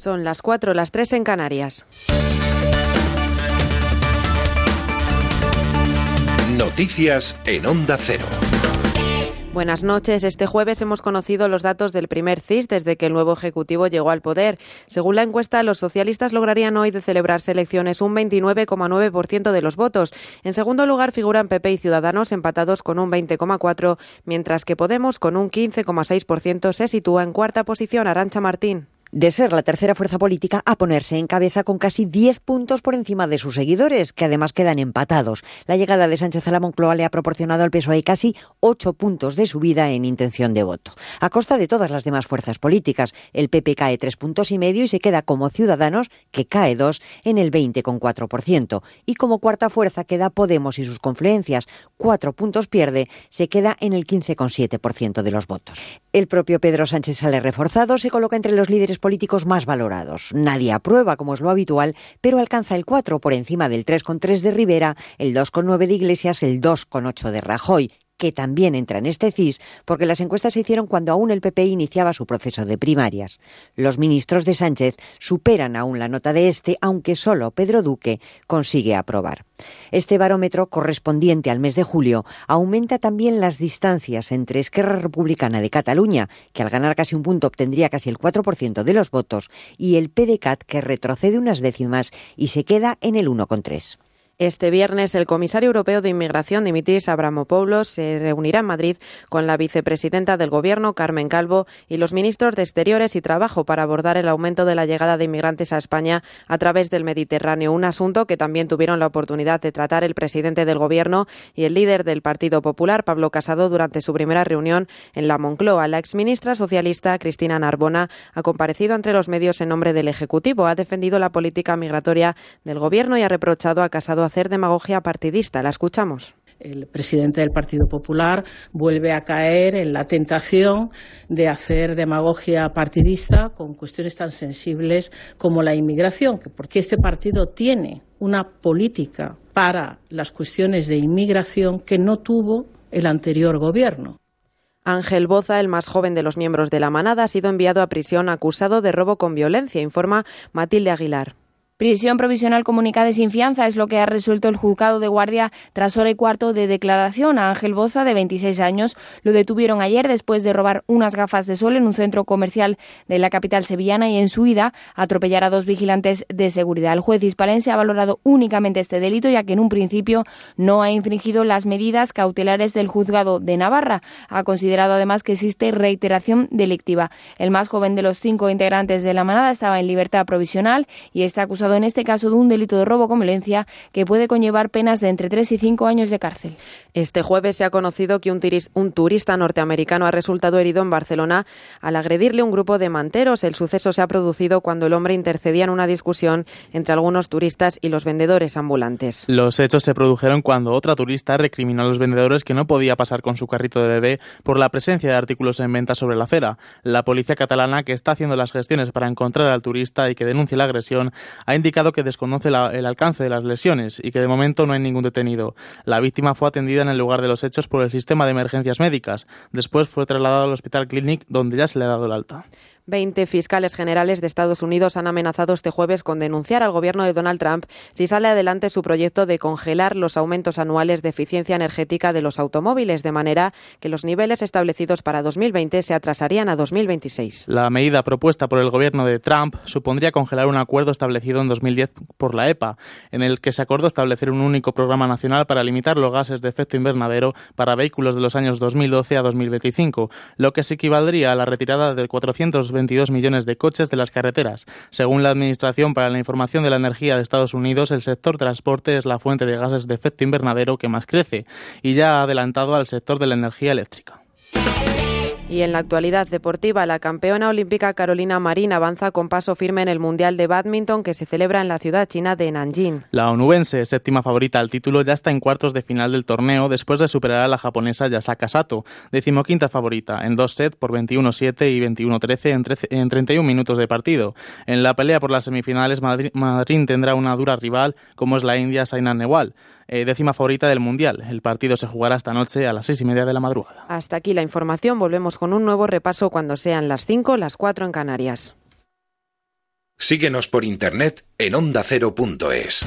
Son las 4, las 3 en Canarias. Noticias en Onda Cero. Buenas noches. Este jueves hemos conocido los datos del primer CIS desde que el nuevo Ejecutivo llegó al poder. Según la encuesta, los socialistas lograrían hoy de celebrarse elecciones un 29,9% de los votos. En segundo lugar figuran PP y Ciudadanos empatados con un 20,4%, mientras que Podemos con un 15,6% se sitúa en cuarta posición. Arancha Martín de ser la tercera fuerza política a ponerse en cabeza con casi 10 puntos por encima de sus seguidores, que además quedan empatados. La llegada de Sánchez a la Moncloa le ha proporcionado al PSOE casi 8 puntos de subida en intención de voto. A costa de todas las demás fuerzas políticas, el PP cae 3 puntos y medio y se queda como Ciudadanos, que cae 2, en el 20,4%. Y como cuarta fuerza queda Podemos y sus confluencias, 4 puntos pierde, se queda en el 15,7% de los votos. El propio Pedro Sánchez sale reforzado, se coloca entre los líderes políticos más valorados. Nadie aprueba, como es lo habitual, pero alcanza el 4 por encima del 3,3 de Rivera, el 2,9 de Iglesias, el 2,8 de Rajoy que también entra en este CIS, porque las encuestas se hicieron cuando aún el PP iniciaba su proceso de primarias. Los ministros de Sánchez superan aún la nota de este, aunque solo Pedro Duque consigue aprobar. Este barómetro, correspondiente al mes de julio, aumenta también las distancias entre Esquerra Republicana de Cataluña, que al ganar casi un punto obtendría casi el 4% de los votos, y el PDCAT, que retrocede unas décimas y se queda en el 1,3%. Este viernes, el comisario europeo de Inmigración, Dimitris Abramopoulos, se reunirá en Madrid con la vicepresidenta del Gobierno, Carmen Calvo, y los ministros de Exteriores y Trabajo para abordar el aumento de la llegada de inmigrantes a España a través del Mediterráneo, un asunto que también tuvieron la oportunidad de tratar el presidente del Gobierno y el líder del Partido Popular, Pablo Casado, durante su primera reunión en la Moncloa. La exministra socialista, Cristina Narbona, ha comparecido entre los medios en nombre del Ejecutivo, ha defendido la política migratoria del Gobierno y ha reprochado a Casado hacer demagogia partidista. La escuchamos el presidente del Partido Popular vuelve a caer en la tentación de hacer demagogia partidista con cuestiones tan sensibles como la inmigración, porque este partido tiene una política para las cuestiones de inmigración que no tuvo el anterior gobierno. Ángel Boza, el más joven de los miembros de la manada, ha sido enviado a prisión acusado de robo con violencia, informa Matilde Aguilar. Prisión provisional comunicada sin fianza es lo que ha resuelto el juzgado de guardia tras hora y cuarto de declaración. A Ángel Boza, de 26 años, lo detuvieron ayer después de robar unas gafas de sol en un centro comercial de la capital sevillana y en su ida atropellar a dos vigilantes de seguridad. El juez hispalense ha valorado únicamente este delito ya que en un principio no ha infringido las medidas cautelares del juzgado de Navarra. Ha considerado además que existe reiteración delictiva. El más joven de los cinco integrantes de la manada estaba en libertad provisional y está acusado en este caso de un delito de robo con violencia que puede conllevar penas de entre 3 y 5 años de cárcel. Este jueves se ha conocido que un, un turista norteamericano ha resultado herido en Barcelona al agredirle un grupo de manteros. El suceso se ha producido cuando el hombre intercedía en una discusión entre algunos turistas y los vendedores ambulantes. Los hechos se produjeron cuando otra turista recriminó a los vendedores que no podía pasar con su carrito de bebé por la presencia de artículos en venta sobre la acera. La policía catalana, que está haciendo las gestiones para encontrar al turista y que denuncia la agresión, ha indicado que desconoce el alcance de las lesiones y que de momento no hay ningún detenido. La víctima fue atendida en el lugar de los hechos por el sistema de emergencias médicas. Después fue trasladado al Hospital Clinic, donde ya se le ha dado el alta. Veinte fiscales generales de Estados Unidos han amenazado este jueves con denunciar al gobierno de Donald Trump si sale adelante su proyecto de congelar los aumentos anuales de eficiencia energética de los automóviles, de manera que los niveles establecidos para 2020 se atrasarían a 2026. La medida propuesta por el gobierno de Trump supondría congelar un acuerdo establecido en 2010 por la EPA, en el que se acordó establecer un único programa nacional para limitar los gases de efecto invernadero para vehículos de los años 2012 a 2025, lo que se equivaldría a la retirada de 420 22 millones de coches de las carreteras. Según la Administración para la Información de la Energía de Estados Unidos, el sector transporte es la fuente de gases de efecto invernadero que más crece y ya ha adelantado al sector de la energía eléctrica. Y en la actualidad deportiva, la campeona olímpica Carolina Marín avanza con paso firme en el Mundial de Badminton que se celebra en la ciudad china de Nanjing. La onubense, séptima favorita al título, ya está en cuartos de final del torneo después de superar a la japonesa Yasaka Sato, decimoquinta favorita, en dos sets por 21-7 y 21-13 en, 31 minutos de partido. En la pelea por las semifinales, Marín tendrá una dura rival como es la india Saina Nehwal. Eh, décima favorita del Mundial. El partido se jugará esta noche a las seis y media de la madrugada. Hasta aquí la información. Volvemos con un nuevo repaso cuando sean las cinco, las cuatro en Canarias. Síguenos por internet en ondacero.es.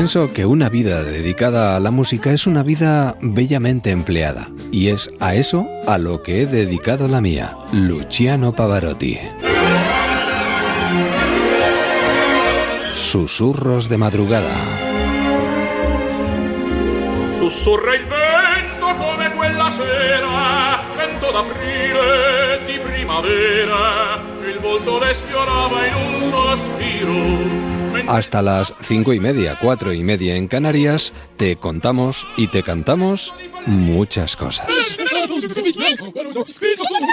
Pienso que una vida dedicada a la música es una vida bellamente empleada, y es a eso a lo que he dedicado la mía, Luciano Pavarotti. Susurros de madrugada. Sussurra il Hasta las cinco y media, cuatro y media en Canarias, te contamos y te cantamos muchas cosas.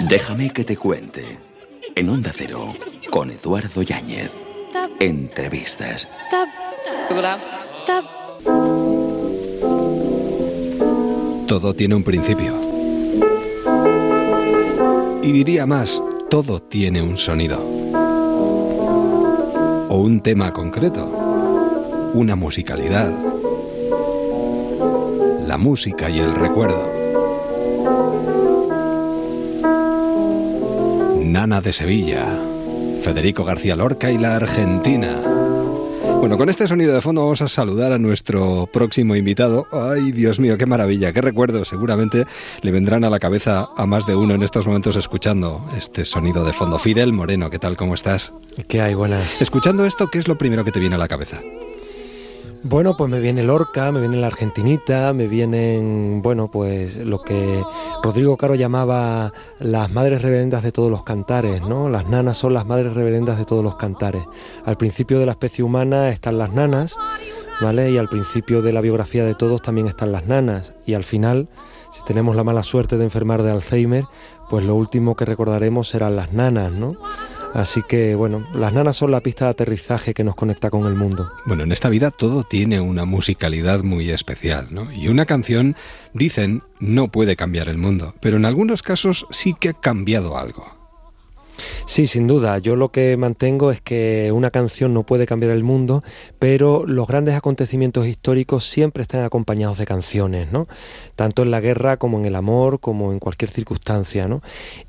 Déjame que te cuente. En Onda Cero, con Eduardo Yáñez. Entrevistas. Todo tiene un principio. Y diría más, todo tiene un sonido. Un tema concreto. Una musicalidad. La música y el recuerdo. Nana de Sevilla. Federico García Lorca y la Argentina. Bueno, con este sonido de fondo vamos a saludar a nuestro próximo invitado. Ay, Dios mío, qué maravilla, qué recuerdo. Seguramente le vendrán a la cabeza a más de uno en estos momentos escuchando este sonido de fondo. Fidel Moreno, ¿qué tal? ¿Cómo estás? ¿Qué hay? Buenas. Escuchando esto, ¿qué es lo primero que te viene a la cabeza? Bueno, pues me viene Lorca, me viene la Argentinita, me vienen, bueno, pues lo que Rodrigo Caro llamaba las madres reverendas de todos los cantares, ¿no? Las nanas son las madres reverendas de todos los cantares. Al principio de la especie humana están las nanas, ¿vale? Y al principio de la biografía de todos también están las nanas. Y al final, si tenemos la mala suerte de enfermar de Alzheimer, pues lo último que recordaremos serán las nanas, ¿no? Así que bueno, las nanas son la pista de aterrizaje que nos conecta con el mundo. Bueno, en esta vida todo tiene una musicalidad muy especial, ¿no? Y una canción, dicen, no puede cambiar el mundo, pero en algunos casos sí que ha cambiado algo. Sí, sin duda. Yo lo que mantengo es que una canción no puede cambiar el mundo, pero los grandes acontecimientos históricos siempre están acompañados de canciones, ¿no? Tanto en la guerra como en el amor, como en cualquier circunstancia, ¿no?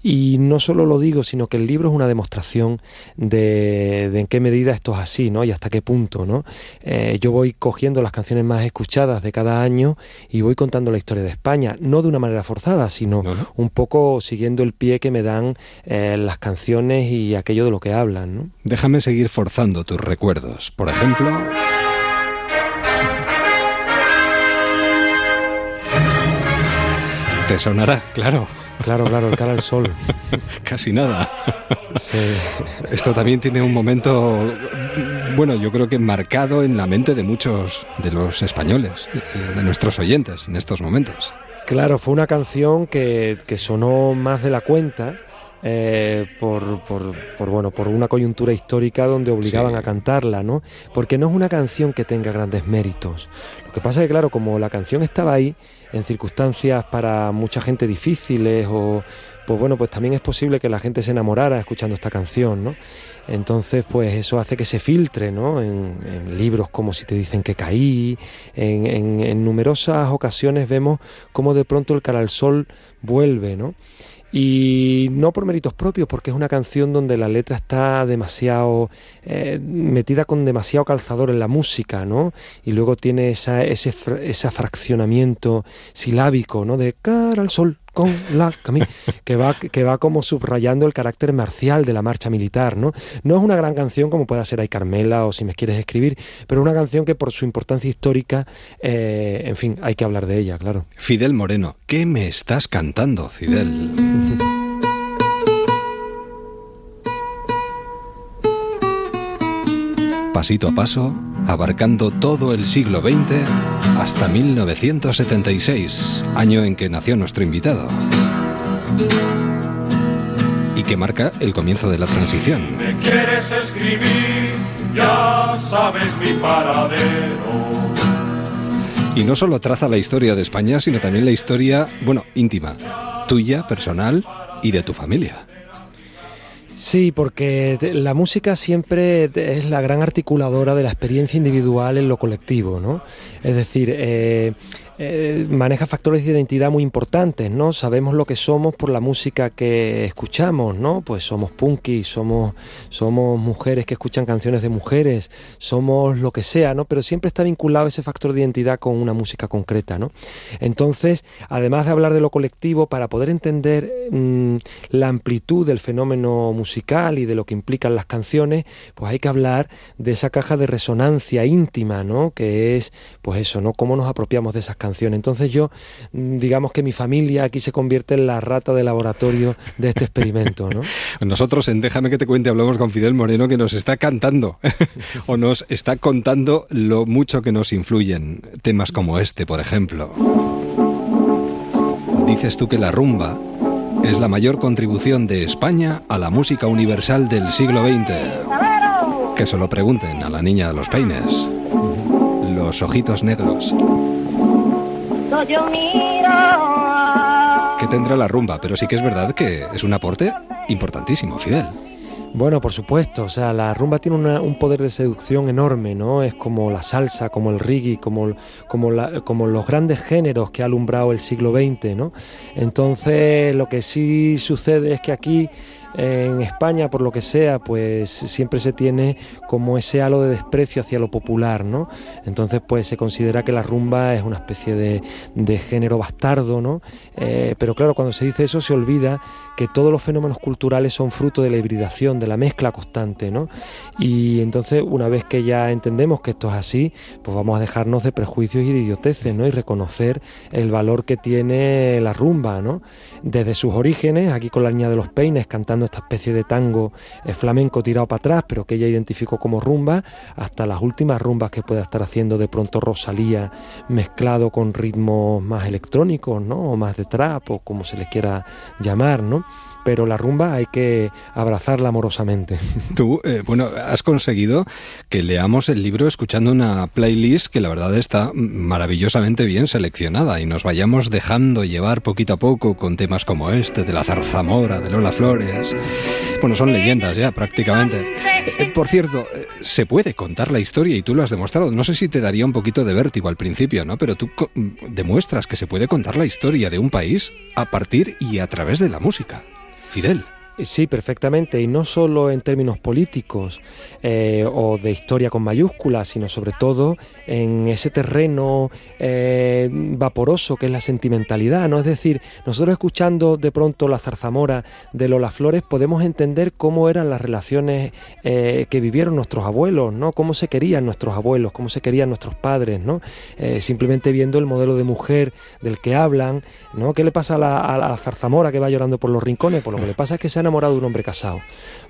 Y no solo lo digo, sino que el libro es una demostración de, en qué medida esto es así, ¿no? Y hasta qué punto, ¿no? Eh, yo voy cogiendo las canciones más escuchadas de cada año y voy contando la historia de España, no de una manera forzada, sino un poco siguiendo el pie que me dan eh, las canciones y aquello de lo que hablan. ¿no? Déjame seguir forzando tus recuerdos. Por ejemplo... Te sonará, claro. Claro, claro, el cara al sol. Casi nada. Esto también tiene un momento, bueno, yo creo que marcado en la mente de muchos de los españoles, de nuestros oyentes en estos momentos. Claro, fue una canción que, que sonó más de la cuenta eh, por, por, bueno, por una coyuntura histórica donde obligaban a cantarla, ¿no? Porque no es una canción que tenga grandes méritos. Lo que pasa es que, claro, como la canción estaba ahí, en circunstancias para mucha gente difíciles, o pues bueno, pues también es posible que la gente se enamorara escuchando esta canción, ¿no? Entonces, pues eso hace que se filtre, ¿no? En, libros como Si te dicen que caí, en, en, numerosas ocasiones vemos cómo de pronto el cara al sol vuelve, ¿no? Y no por méritos propios, porque es una canción donde la letra está demasiado eh, metida con demasiado calzador en la música, ¿no? Y luego tiene esa, ese, ese fraccionamiento silábico, ¿no? De cara al sol, con la que va, que va como subrayando el carácter marcial de la marcha militar, ¿no? No es una gran canción como pueda ser Ay Carmela o Si me quieres escribir, pero una canción que por su importancia histórica, eh, en fin, hay que hablar de ella, claro. Fidel Moreno, ¿qué me estás cantando, Fidel? Pasito a paso, abarcando todo el siglo XX hasta 1976, año en que nació nuestro invitado. Y que marca el comienzo de la transición. ¿Me quieres escribir? Ya sabes mi paradero. Y no solo traza la historia de España, sino también la historia, bueno, íntima, tuya, personal y de tu familia. Sí, porque la música siempre es la gran articuladora de la experiencia individual en lo colectivo, ¿no? Es decir, eh, eh, maneja factores de identidad muy importantes, ¿no? Sabemos lo que somos por la música que escuchamos, ¿no? Pues somos punkis, somos, somos mujeres que escuchan canciones de mujeres, somos lo que sea, ¿no? Pero siempre está vinculado ese factor de identidad con una música concreta, ¿no? Entonces, además de hablar de lo colectivo, para poder entender mm, la amplitud del fenómeno musical y de lo que implican las canciones, pues hay que hablar de esa caja de resonancia íntima, ¿no? Que es, pues eso, ¿no? Cómo nos apropiamos de esas canciones entonces yo, mm, digamos que mi familia aquí se convierte en la rata de laboratorio de este experimento. ¿no? Nosotros en Déjame que te cuente hablamos con Fidel Moreno que nos está cantando o nos está contando lo mucho que nos influyen temas como este, por ejemplo. Dices tú que la rumba es la mayor contribución de España a la música universal del siglo XX. Que se lo pregunten a la niña de los peines. Los ojitos negros. Que tendrá la rumba, pero sí que es verdad que es un aporte importantísimo, Fidel. Bueno, por supuesto, o sea, la rumba tiene un poder de seducción enorme, ¿no? Es como la salsa, como el reggae, como, como, como los grandes géneros que ha alumbrado el siglo XX, ¿no? Entonces, lo que sí sucede es que aquí en España, por lo que sea, pues siempre se tiene como ese halo de desprecio hacia lo popular, ¿no? Entonces, pues se considera que la rumba es una especie de, género bastardo, ¿no? Eh, pero claro, cuando se dice eso se olvida que todos los fenómenos culturales son fruto de la hibridación, de la mezcla constante, ¿no? Y entonces, una vez que ya entendemos que esto es así, pues vamos a dejarnos de prejuicios y de idioteces, ¿no? Y reconocer el valor que tiene la rumba, ¿no? Desde sus orígenes, aquí con la niña de los peines cantando esta especie de tango eh, flamenco tirado para atrás, pero que ella identificó como rumba, hasta las últimas rumbas que pueda estar haciendo de pronto Rosalía mezclado con ritmos más electrónicos, ¿no? O más de trap, o como se les quiera llamar, ¿no? Pero la rumba hay que abrazarla amorosamente. Tú, eh, bueno, has conseguido que leamos el libro escuchando una playlist que la verdad está maravillosamente bien seleccionada y nos vayamos dejando llevar poquito a poco con temas como este, de la zarzamora, de Lola Flores. Bueno, son leyendas ya prácticamente. Eh, por cierto, eh, se puede contar la historia y tú lo has demostrado. No sé si te daría un poquito de vértigo al principio, ¿no? Pero tú demuestras que se puede contar la historia de un país a partir y a través de la música. Fidel. Sí, perfectamente, y no solo en términos políticos eh, o de historia con mayúsculas, sino sobre todo en ese terreno eh, vaporoso que es la sentimentalidad, ¿no? Es decir, nosotros escuchando de pronto la zarzamora de Lola Flores podemos entender cómo eran las relaciones eh, que vivieron nuestros abuelos, ¿no? Cómo se querían nuestros abuelos, cómo se querían nuestros padres, ¿no? simplemente viendo el modelo de mujer del que hablan, ¿no? ¿Qué le pasa a la, a la zarzamora que va llorando por los rincones? Pues lo que le pasa es que se han enamorado de un hombre casado,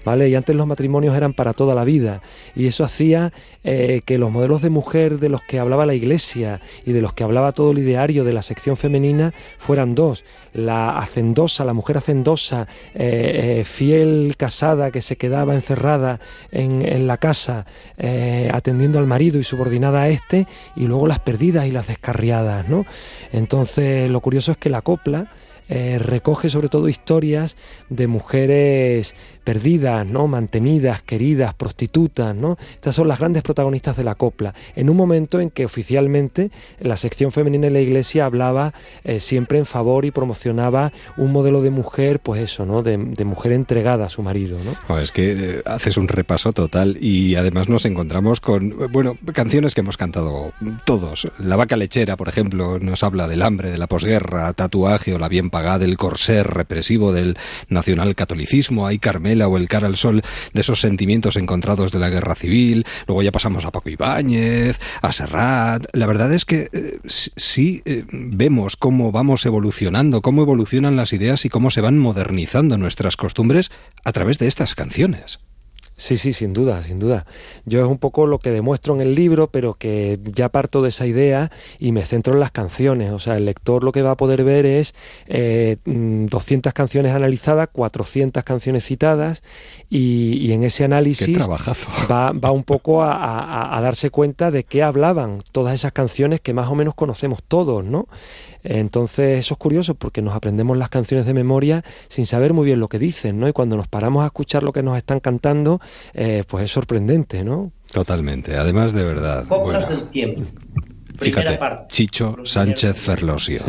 ¿vale? Y antes los matrimonios eran para toda la vida y eso hacía eh, que los modelos de mujer de los que hablaba la Iglesia y de los que hablaba todo el ideario de la sección femenina fueran dos, la hacendosa, la mujer hacendosa, eh, eh, fiel casada que se quedaba encerrada en, en la casa atendiendo al marido y subordinada a este y luego las perdidas y las descarriadas, ¿no? Entonces lo curioso es que la copla eh, recoge sobre todo historias de mujeres perdidas, ¿no? mantenidas, queridas, prostitutas, ¿no? Estas son las grandes protagonistas de la copla, en un momento en que oficialmente la sección femenina de la iglesia hablaba eh, siempre en favor y promocionaba un modelo de mujer, pues eso, ¿no? De, mujer entregada a su marido, ¿no? es que eh, haces un repaso total y además nos encontramos con, bueno, canciones que hemos cantado todos. La vaca lechera, por ejemplo, nos habla del hambre, de la posguerra, tatuaje o la bien del corsé represivo del nacionalcatolicismo, hay Carmela o el cara al sol de esos sentimientos encontrados de la guerra civil, luego ya pasamos a Paco Ibáñez, a Serrat. La verdad es que eh, sí eh, vemos cómo vamos evolucionando, cómo evolucionan las ideas y cómo se van modernizando nuestras costumbres a través de estas canciones. Sí, sí, sin duda, sin duda. Yo es un poco lo que demuestro en el libro, pero que ya parto de esa idea y me centro en las canciones. O sea, el lector lo que va a poder ver es eh, 200 mm, canciones analizadas, 400 canciones citadas y, en ese análisis va, va, un poco a, a darse cuenta de qué hablaban todas esas canciones que más o menos conocemos todos, ¿no? Entonces eso es curioso porque nos aprendemos las canciones de memoria sin saber muy bien lo que dicen, ¿no? Y cuando nos paramos a escuchar lo que nos están cantando, eh, pues es sorprendente, ¿no? Totalmente. Además, de verdad. Bueno, fíjate, Chicho Sánchez Ferlosio.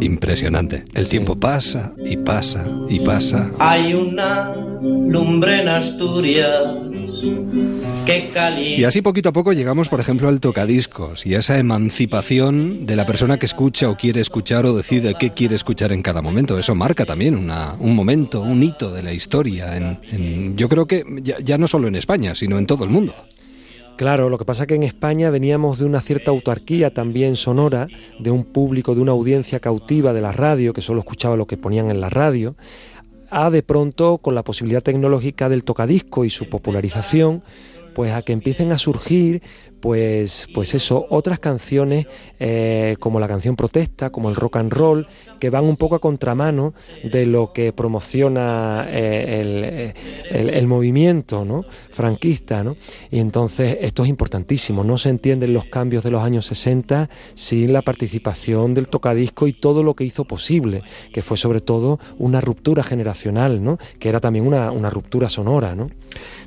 Impresionante. El tiempo pasa y pasa y pasa. Hay una lumbre en Asturias y así poquito a poco llegamos, por ejemplo, al tocadiscos y a esa emancipación de la persona que escucha o quiere escuchar o decide qué quiere escuchar en cada momento. Eso marca también un momento, un hito de la historia. En, yo creo que ya, no solo en España, sino en todo el mundo. Claro, lo que pasa es que en España veníamos de una cierta autarquía también sonora, de un público, de una audiencia cautiva de la radio, que solo escuchaba lo que ponían en la radio, a de pronto, con la posibilidad tecnológica del tocadisco y su popularización, pues a que empiecen a surgir pues, pues eso, otras canciones eh, como la canción protesta, como el rock and roll, que van un poco a contramano de lo que promociona eh, el, movimiento ¿no? franquista. ¿no? Y entonces esto es importantísimo, no se entienden los cambios de los años 60 sin la participación del tocadisco y todo lo que hizo posible, que fue sobre todo una ruptura generacional, ¿no? que era también una, una ruptura sonora. ¿no?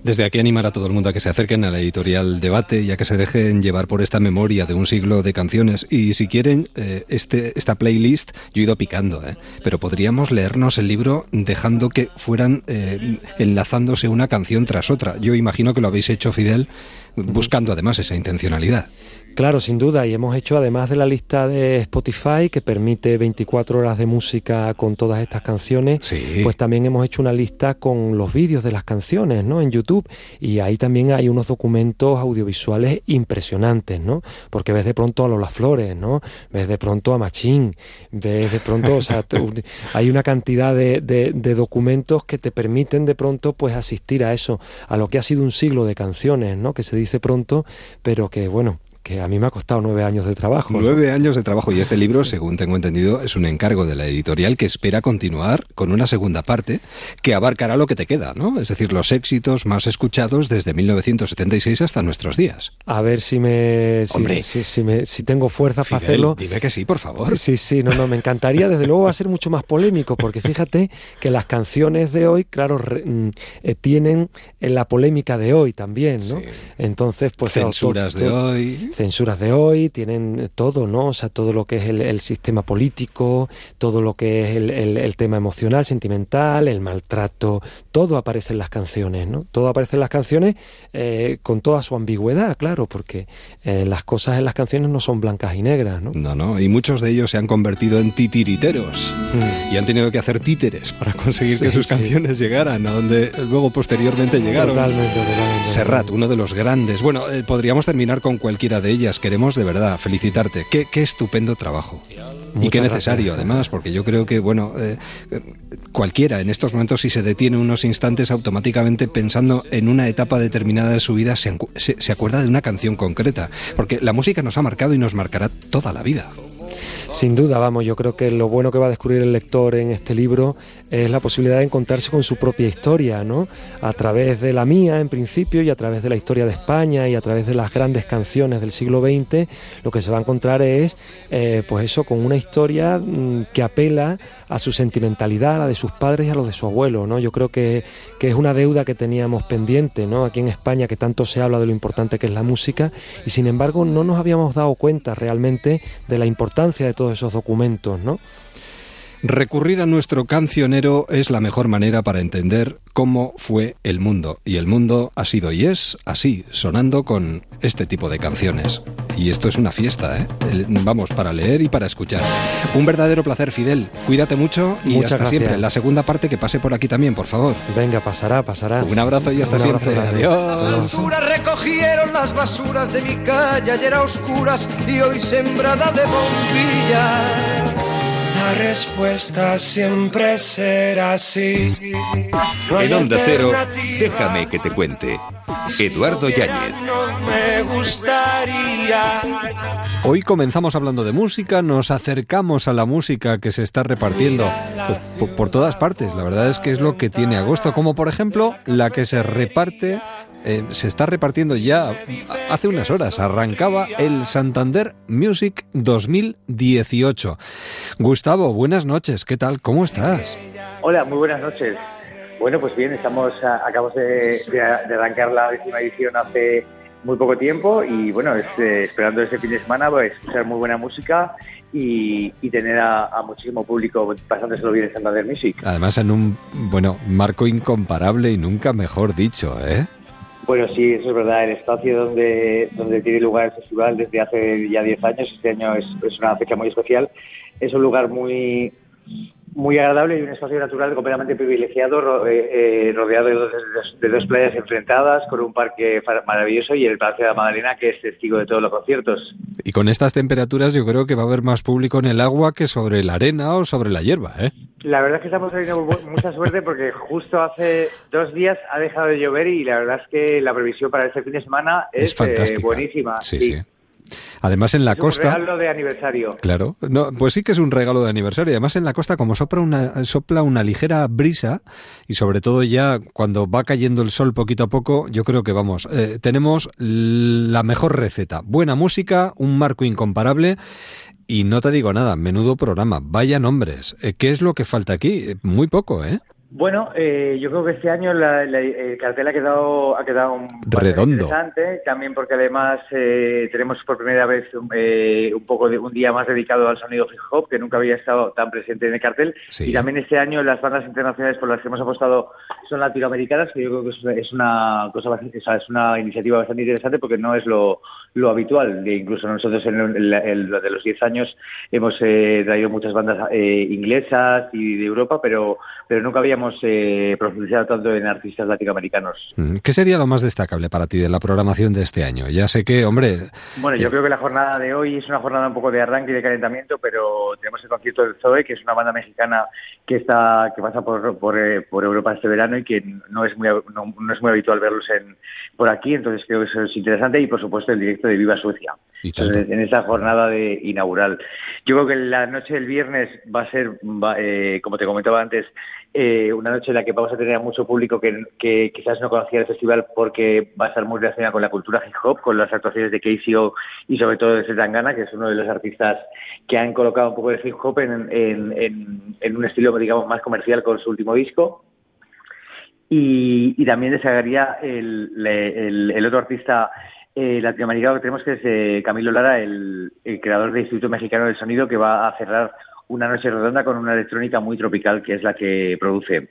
Desde aquí animar a todo el mundo a que se acerquen a la editorial Debate, ya que se dejen llevar por esta memoria de un siglo de canciones. Y si quieren, eh, este, esta playlist, yo he ido picando, ¿eh? pero podríamos leernos el libro dejando que fueran eh, enlazándose una canción tras otra. Yo imagino que lo habéis hecho, Fidel, buscando además esa intencionalidad. Claro, sin duda, y hemos hecho además de la lista de Spotify que permite 24 horas de música con todas estas canciones, pues también hemos hecho una lista con los vídeos de las canciones, ¿no? En YouTube y ahí también hay unos documentos audiovisuales impresionantes, ¿no? Porque ves de pronto a Lola Flores, ¿no? Ves de pronto a Machín, ves de pronto, o sea, hay una cantidad de, de documentos que te permiten de pronto pues asistir a eso, a lo que ha sido un siglo de canciones, ¿no? Que se dice pronto, pero que bueno, que a mí me ha costado nueve años de trabajo. Nueve años de trabajo y este libro, según tengo entendido, es un encargo de la editorial que espera continuar con una segunda parte que abarcará lo que te queda, ¿no? Es decir, los éxitos más escuchados desde 1976 hasta nuestros días. A ver si me, si, si, me, si tengo fuerza para hacerlo. Dime que sí, por favor. Sí, sí, no, no, me encantaría. Desde luego va a ser mucho más polémico porque fíjate que las canciones de hoy, claro, mm, eh, tienen la polémica de hoy también, ¿no? Entonces, pues censuras de hoy censuras de hoy, tienen todo, ¿no? O sea, todo lo que es el, sistema político, todo lo que es el, tema emocional, sentimental, el maltrato, todo aparece en las canciones, ¿no? Todo aparece en las canciones eh, con toda su ambigüedad, claro, porque eh, las cosas en las canciones no son blancas y negras, ¿no? No, no, y muchos de ellos se han convertido en titiriteros mm. y han tenido que hacer títeres para conseguir que sus canciones llegaran a donde luego posteriormente llegaron. Totalmente, totalmente. Serrat, uno de los grandes. Bueno, eh, podríamos terminar con cualquiera de ellas. Queremos de verdad felicitarte. Qué, qué estupendo trabajo. y qué necesario, además, porque yo creo que, bueno, eh, cualquiera en estos momentos, si se detiene unos instantes automáticamente pensando en una etapa determinada de su vida, se, se acuerda de una canción concreta. Porque la música nos ha marcado y nos marcará toda la vida. Sin duda, vamos, yo creo que lo bueno que va a descubrir el lector en este libro es la posibilidad de encontrarse con su propia historia, ¿no? A través de la mía, en principio, y a través de la historia de España y a través de las grandes canciones del siglo XX, lo que se va a encontrar es, eh, pues eso, con una historia mm, que apela a su sentimentalidad, a la de sus padres y a los de su abuelo, ¿no? Yo creo que, que es una deuda que teníamos pendiente, ¿no? Aquí en España, que tanto se habla de lo importante que es la música, y sin embargo no nos habíamos dado cuenta realmente de la importancia de todo esos documentos, ¿no? Recurrir a nuestro cancionero es la mejor manera para entender cómo fue el mundo. Y el mundo ha sido y es así, sonando con este tipo de canciones. Y esto es una fiesta, ¿eh? Vamos, para leer y para escuchar. Un verdadero placer, Fidel. Cuídate mucho y hasta siempre. La segunda parte que pase por aquí también, por favor. Venga, pasará, pasará. Un abrazo y hasta siempre. Adiós. recogieron las basuras de mi calle, ayer a oscuras y hoy sembrada de bombillas. La respuesta siempre será así. en Onda Cero, déjame que te cuente. Eduardo Yáñez. Hoy comenzamos hablando de música, nos acercamos a la música que se está repartiendo pues, por todas partes. La verdad es que es lo que tiene agosto, como por ejemplo la que se reparte eh, se está repartiendo ya hace unas horas. Arrancaba el Santander Music 2018. Gustavo, buenas noches. ¿Qué tal? ¿Cómo estás? Hola, muy buenas noches. Bueno, pues bien, estamos acabamos de, arrancar la décima edición hace muy poco tiempo y bueno, eh, esperando ese fin de semana pues, escuchar muy buena música y, tener a, a, muchísimo público pasándoselo bien en Santander Music. Además en un, bueno, marco incomparable y nunca mejor dicho, ¿eh? Bueno, sí, eso es verdad. El espacio donde, donde tiene lugar el festival desde hace ya 10 años, este año es, es una fecha muy especial, es un lugar muy muy agradable y un espacio natural completamente privilegiado, eh, eh, rodeado de dos, playas enfrentadas, con un parque maravilloso y el Palacio de la Magdalena, que es testigo de todos los conciertos. Y con estas temperaturas yo creo que va a haber más público en el agua que sobre la arena o sobre la hierba, ¿eh? La verdad es que estamos teniendo mucha suerte porque justo hace dos días ha dejado de llover y la verdad es que la previsión para este fin de semana es, es buenísima. sí. sí. Además en la es costa. Un regalo de aniversario. Claro, no, pues sí que es un regalo de aniversario. Además en la costa como sopla una sopla una ligera brisa y sobre todo ya cuando va cayendo el sol poquito a poco, yo creo que vamos, eh, tenemos la mejor receta, buena música, un marco incomparable y no te digo nada, menudo programa, vaya nombres. Eh, ¿Qué es lo que falta aquí? Muy poco, ¿eh? Bueno, eh, yo creo que este año el cartel ha quedado, ha quedado un redondo. Interesante, también porque además eh, tenemos por primera vez eh, un poco de un día más dedicado al sonido hip hop que nunca había estado tan presente en el cartel. Y también este año las bandas internacionales por las que hemos apostado son latinoamericanas, que yo creo que es una cosa es una iniciativa bastante interesante porque no es lo, lo habitual. incluso nosotros en el, de los 10 años hemos traído muchas bandas inglesas y de Europa, pero pero nunca habíamos eh, profundizado tanto en artistas latinoamericanos. ¿Qué sería lo más destacable para ti de la programación de este año? Ya sé que, hombre... Bueno, yo creo que la jornada de hoy es una jornada un poco de arranque y de calentamiento, pero tenemos el concierto del Zoe, que es una banda mexicana que está que pasa por, por, eh, Europa este verano y que no es muy no, es muy habitual verlos en por aquí, entonces creo que eso es interesante y por supuesto el directo de Viva Suecia. en esa jornada de inaugural. Yo creo que la noche del viernes va a ser, eh, como te comentaba antes, eh, una noche en la que vamos a tener a mucho público que, quizás no conocía el festival porque va a estar muy relacionada con la cultura hip hop, con las actuaciones de KCO y sobre todo de Zetangana, que es uno de los artistas que han colocado un poco de hip hop en, en, un estilo, digamos, más comercial con su último disco. Y, también destacaría el, el, otro artista eh, latinoamericano que tenemos, que es eh, Camilo Lara, el, el creador del Instituto Mexicano del Sonido, que va a cerrar una noche redonda con una electrónica muy tropical que es la que produce.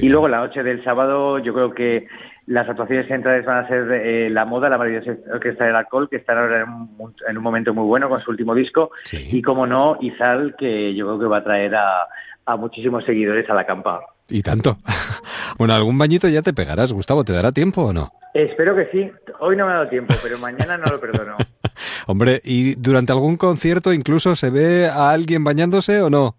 y luego la noche del sábado yo creo que las actuaciones centrales van a ser eh, La Moda, la maravillosa orquesta del alcohol, que está ahora en un, momento muy bueno con su último disco. Y como no, Izal, que yo creo que va a traer a, a muchísimos seguidores a la campa. Y tanto. Bueno, algún bañito ya te pegarás, Gustavo, ¿te dará tiempo o no? Espero que sí. Hoy no me ha dado tiempo, pero mañana no lo perdono. Hombre, ¿y durante algún concierto incluso se ve a alguien bañándose o no?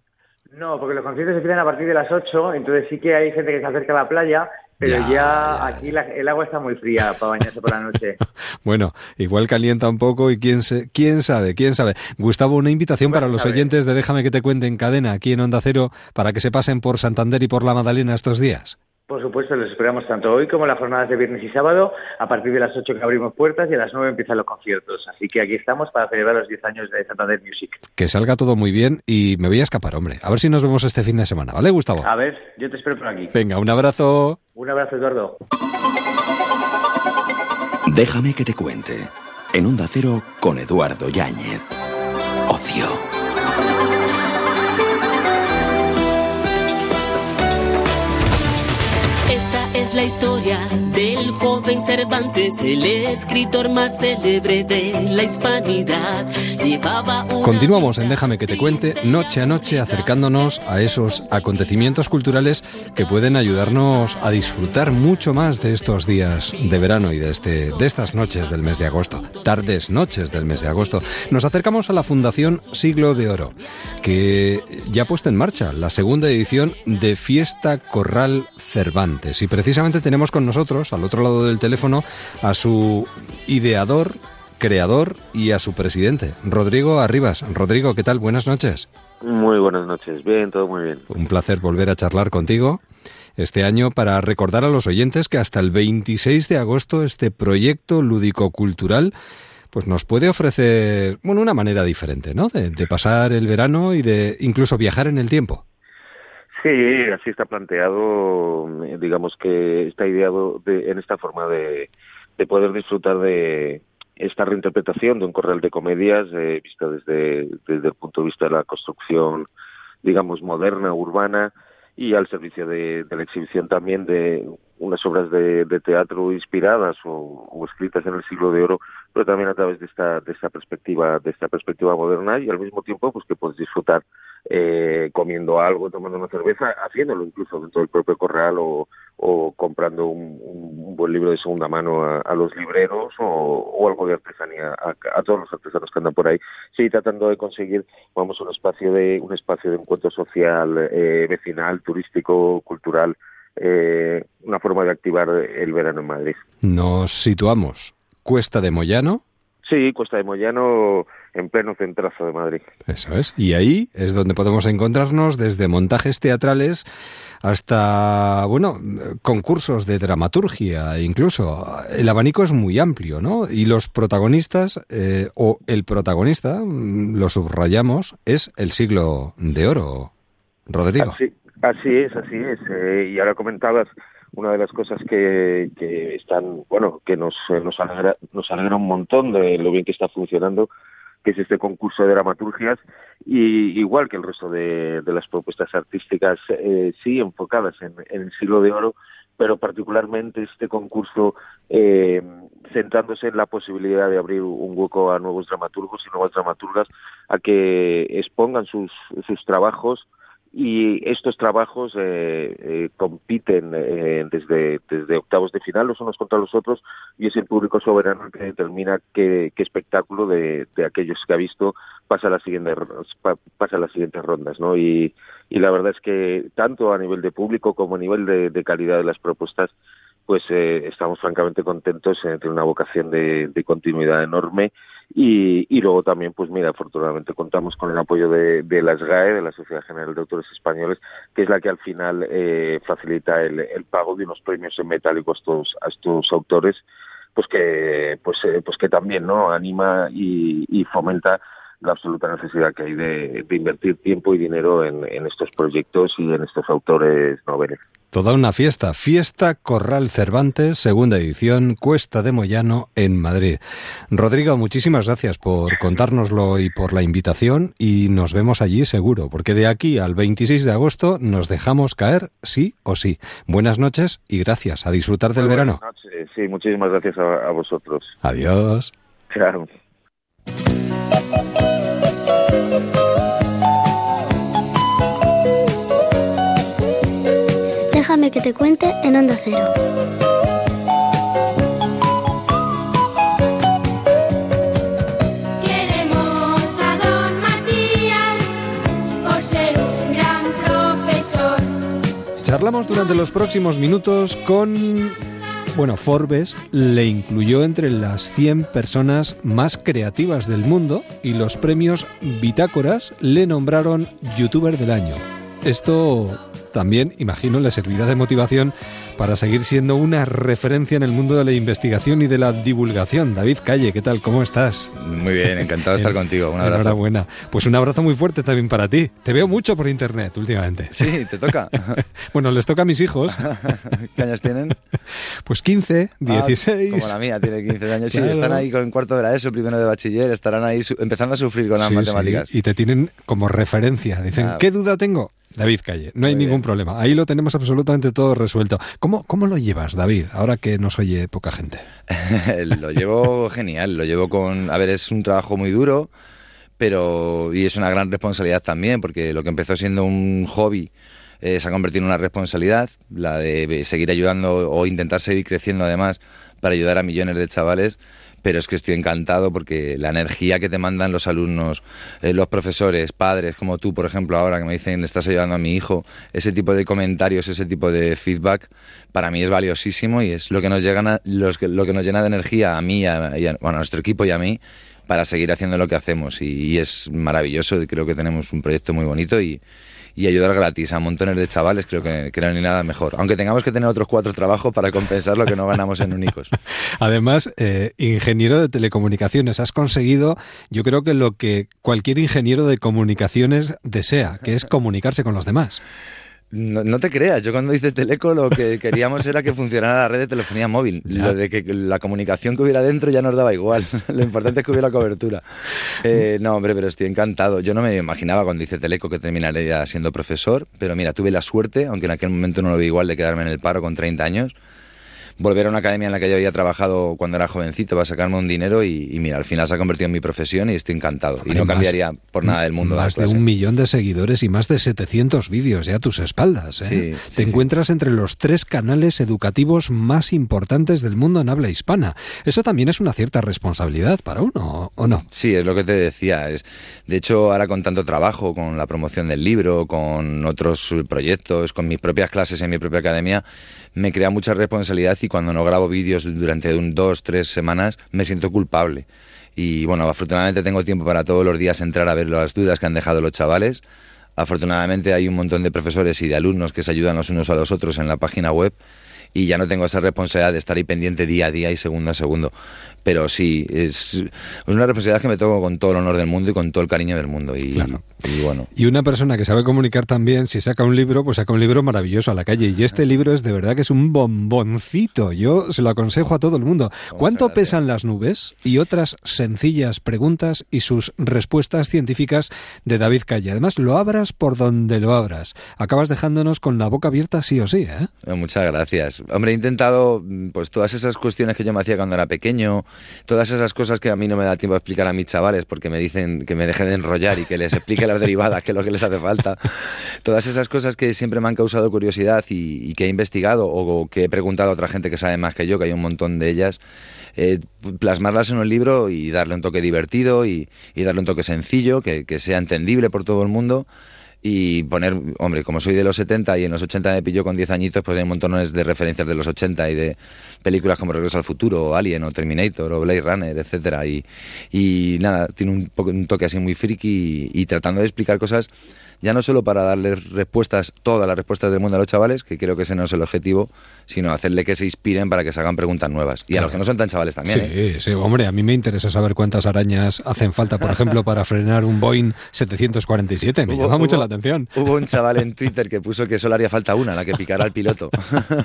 No, porque los conciertos se empiezan a partir de las 8, entonces sí que hay gente que se acerca a la playa, pero ya, aquí el agua está muy fría para bañarse por la noche. bueno, igual calienta un poco y quién, se, quién sabe, quién sabe. Gustavo, una invitación para los oyentes de Déjame que te cuente en cadena aquí en Onda Cero para que se pasen por Santander y por La Madalena estos días. Por supuesto, los esperamos tanto hoy como las jornadas de viernes y sábado. A partir de las 8 que abrimos puertas y a las 9 empiezan los conciertos. Así que aquí estamos para celebrar los 10 años de Santander Music. Que salga todo muy bien y me voy a escapar, hombre. A ver si nos vemos este fin de semana, ¿vale, Gustavo? A ver, yo te espero por aquí. Venga, un abrazo. Un abrazo, Eduardo. Déjame que te cuente. En Onda Cero con Eduardo Yáñez. La historia del joven Cervantes, el escritor más célebre de la hispanidad. Llevaba Continuamos en Déjame que te cuente, noche a noche, acercándonos a esos acontecimientos culturales que pueden ayudarnos a disfrutar mucho más de estos días de verano y de, este, de estas noches del mes de agosto, tardes, noches del mes de agosto. Nos acercamos a la Fundación Siglo de Oro, que ya ha puesto en marcha la segunda edición de Fiesta Corral Cervantes. Y precisamente tenemos con nosotros, al otro lado del teléfono, a su ideador, creador y a su presidente, Rodrigo Arribas. Rodrigo, ¿qué tal? Buenas noches. Muy buenas noches, bien, todo muy bien. Un placer volver a charlar contigo este año para recordar a los oyentes que hasta el 26 de agosto este proyecto lúdico-cultural pues nos puede ofrecer bueno, una manera diferente, ¿no? De, de pasar el verano y de incluso viajar en el tiempo. Sí, así está planteado, eh, digamos que está ideado de, en esta forma de, de poder disfrutar de esta reinterpretación de un corral de comedias eh, vista desde, desde el punto de vista de la construcción, digamos, moderna, urbana, y al servicio de, la exhibición también de unas obras de, de teatro inspiradas o, o, escritas en el siglo de oro, pero también a través de esta, de esta perspectiva, de esta perspectiva moderna y al mismo tiempo pues que puedes disfrutar eh, comiendo algo, tomando una cerveza, haciéndolo incluso dentro del propio corral o, o comprando un, un, buen libro de segunda mano a, a los libreros o, o, algo de artesanía a, a, todos los artesanos que andan por ahí. Sí, tratando de conseguir, vamos, un espacio de un espacio de encuentro social, eh, vecinal, turístico, cultural, eh, una forma de activar el verano en Madrid. Nos situamos. Cuesta de Moyano. Sí, Cuesta de Moyano en pleno centrazo de Madrid. Eso es. Y ahí es donde podemos encontrarnos desde montajes teatrales hasta, bueno, concursos de dramaturgia incluso. El abanico es muy amplio, ¿no? Y los protagonistas, eh, o el protagonista, lo subrayamos, es el siglo de oro, Rodrigo. Así, así es, así es. Eh, y ahora comentabas una de las cosas que, que están, bueno, que nos, nos, alegra, nos alegra un montón de lo bien que está funcionando que es este concurso de dramaturgias, y igual que el resto de, las propuestas artísticas, eh, sí enfocadas en, en, el siglo de oro, pero particularmente este concurso eh, centrándose en la posibilidad de abrir un hueco a nuevos dramaturgos y nuevas dramaturgas a que expongan sus, sus trabajos y estos trabajos eh, eh, compiten eh, desde, octavos de final los unos contra los otros y es el público soberano el que determina qué, espectáculo de, de, aquellos que ha visto pasa a las siguientes pasa las siguientes rondas no y, y la verdad es que tanto a nivel de público como a nivel de, de calidad de las propuestas pues eh, estamos francamente contentos en tener una vocación de, de continuidad enorme y, y, luego también, pues mira, afortunadamente contamos con el apoyo de, de la SGAE, de la Sociedad General de Autores Españoles, que es la que al final eh, facilita el, el, pago de unos premios en metálico a estos, a estos autores, pues que, pues, eh, pues que también no anima y, y fomenta la absoluta necesidad que hay de, de invertir tiempo y dinero en, en, estos proyectos y en estos autores noveles. Toda una fiesta, Fiesta Corral Cervantes, segunda edición, Cuesta de Moyano, en Madrid. Rodrigo, muchísimas gracias por contárnoslo y por la invitación y nos vemos allí seguro, porque de aquí al 26 de agosto nos dejamos caer sí o sí. Buenas noches y gracias. A disfrutar del Muy verano. Noches. Sí, muchísimas gracias a, a vosotros. Adiós. Déjame que te cuente en Onda Cero. Queremos a don Matías por ser un gran profesor. Charlamos durante los próximos minutos con bueno, Forbes le incluyó entre las 100 personas más creativas del mundo y los premios Bitácoras le nombraron youtuber del año. Esto también, imagino, le servirá de motivación para seguir siendo una referencia en el mundo de la investigación y de la divulgación. David Calle, ¿qué tal? ¿Cómo estás? Muy bien, encantado de estar contigo. Un abrazo. Enhorabuena. Pues un abrazo muy fuerte también para ti. Te veo mucho por internet últimamente. Sí, te toca. bueno, les toca a mis hijos. ¿Qué años tienen? Pues 15, 16. Ah, como la mía, tiene 15 años. Claro. Sí, están ahí con cuarto de la ESO, primero de bachiller, estarán ahí empezando a sufrir con las sí, matemáticas. Sí. Y te tienen como referencia. Dicen, ah. ¿qué duda tengo? David Calle, no hay ningún problema. Ahí lo tenemos absolutamente todo resuelto. ¿Cómo, ¿Cómo lo llevas, David, ahora que nos oye poca gente? lo llevo genial, lo llevo con... A ver, es un trabajo muy duro, pero... Y es una gran responsabilidad también, porque lo que empezó siendo un hobby eh, se ha convertido en una responsabilidad, la de seguir ayudando o intentar seguir creciendo además para ayudar a millones de chavales pero es que estoy encantado porque la energía que te mandan los alumnos, eh, los profesores, padres, como tú, por ejemplo, ahora que me dicen, le estás ayudando a mi hijo, ese tipo de comentarios, ese tipo de feedback, para mí es valiosísimo y es lo que nos, llega lo que nos llena de energía a mí, a, bueno, a nuestro equipo y a mí, para seguir haciendo lo que hacemos. Y, y es maravilloso, creo que tenemos un proyecto muy bonito y, y ayudar gratis a montones de chavales, creo que, que no hay nada mejor. Aunque tengamos que tener otros cuatro trabajos para compensar lo que no ganamos en únicos. Además, eh, ingeniero de telecomunicaciones, has conseguido, yo creo que lo que cualquier ingeniero de comunicaciones desea, que es comunicarse con los demás. No, te creas, yo cuando hice Teleco lo que queríamos era que funcionara la red de telefonía móvil. Lo de que la comunicación que hubiera dentro ya nos daba igual. lo importante es que hubiera cobertura. Eh, no, hombre, pero estoy encantado. Yo no me imaginaba cuando hice Teleco que terminaría siendo profesor, pero mira, tuve la suerte, aunque en aquel momento no lo vi igual, de quedarme en el paro con 30 años volver a una academia en la que yo había trabajado cuando era jovencito para sacarme un dinero y, mira, al final se ha convertido en mi profesión y estoy encantado. y no cambiaría por nada del mundo. Más de un millón de seguidores y más de 700 vídeos ya a tus espaldas. ¿eh? Te encuentras entre los tres canales educativos más importantes del mundo en habla hispana. Eso también es una cierta responsabilidad para uno, ¿o no? Sí, es lo que te decía. Es, de hecho, ahora con tanto trabajo, con la promoción del libro, con otros proyectos, con mis propias clases en mi propia academia, me crea mucha responsabilidad y cuando no grabo vídeos durante un, dos, tres semanas me siento culpable. Y bueno, afortunadamente tengo tiempo para todos los días entrar a ver las dudas que han dejado los chavales. Afortunadamente hay un montón de profesores y de alumnos que se ayudan los unos a los otros en la página web y ya no tengo esa responsabilidad de estar ahí pendiente día a día y segundo a segundo pero sí, es, una responsabilidad que me toco con todo el honor del mundo y con todo el cariño del mundo. Y, bueno. Y una persona que sabe comunicar también, si saca un libro, pues saca un libro maravilloso a la calle. Y este libro es de verdad que es un bomboncito. Yo se lo aconsejo a todo el mundo. ¿Cuánto pesan las nubes? Y otras sencillas preguntas y sus respuestas científicas de David Calle. Además, lo abras por donde lo abras. Acabas dejándonos con la boca abierta sí o sí, ¿eh? eh muchas gracias. Hombre, he intentado pues todas esas cuestiones que yo me hacía cuando era pequeño, todas esas cosas que a mí no me da tiempo a explicar a mis chavales porque me dicen que me deje de enrollar y que les explique las derivadas, que es lo que les hace falta. Todas esas cosas que siempre me han causado curiosidad y, que he investigado o que he preguntado a otra gente que sabe más que yo, que hay un montón de ellas. Eh, plasmarlas en un libro y darle un toque divertido y, darle un toque sencillo, que sea entendible por todo el mundo y poner, hombre, como soy de los 70 y en los 80 me pilló con 10 añitos, pues hay montones de referencias de los 80 y de películas como Regreso al Futuro, o Alien, o Terminator, o Blade Runner, etcétera y, nada, tiene un, un toque así muy friki y tratando de explicar cosas ya no solo para darles respuestas, todas las respuestas del mundo a los chavales, que creo que ese no es el objetivo, sino hacerle que se inspiren para que se hagan preguntas nuevas. Y a los que no son tan chavales también. Sí, ¿eh? sí, hombre, a mí me interesa saber cuántas arañas hacen falta, por ejemplo, para frenar un Boeing 747. Me llama mucho la atención. Hubo un chaval en Twitter que puso que solo haría falta una, la que picara al piloto.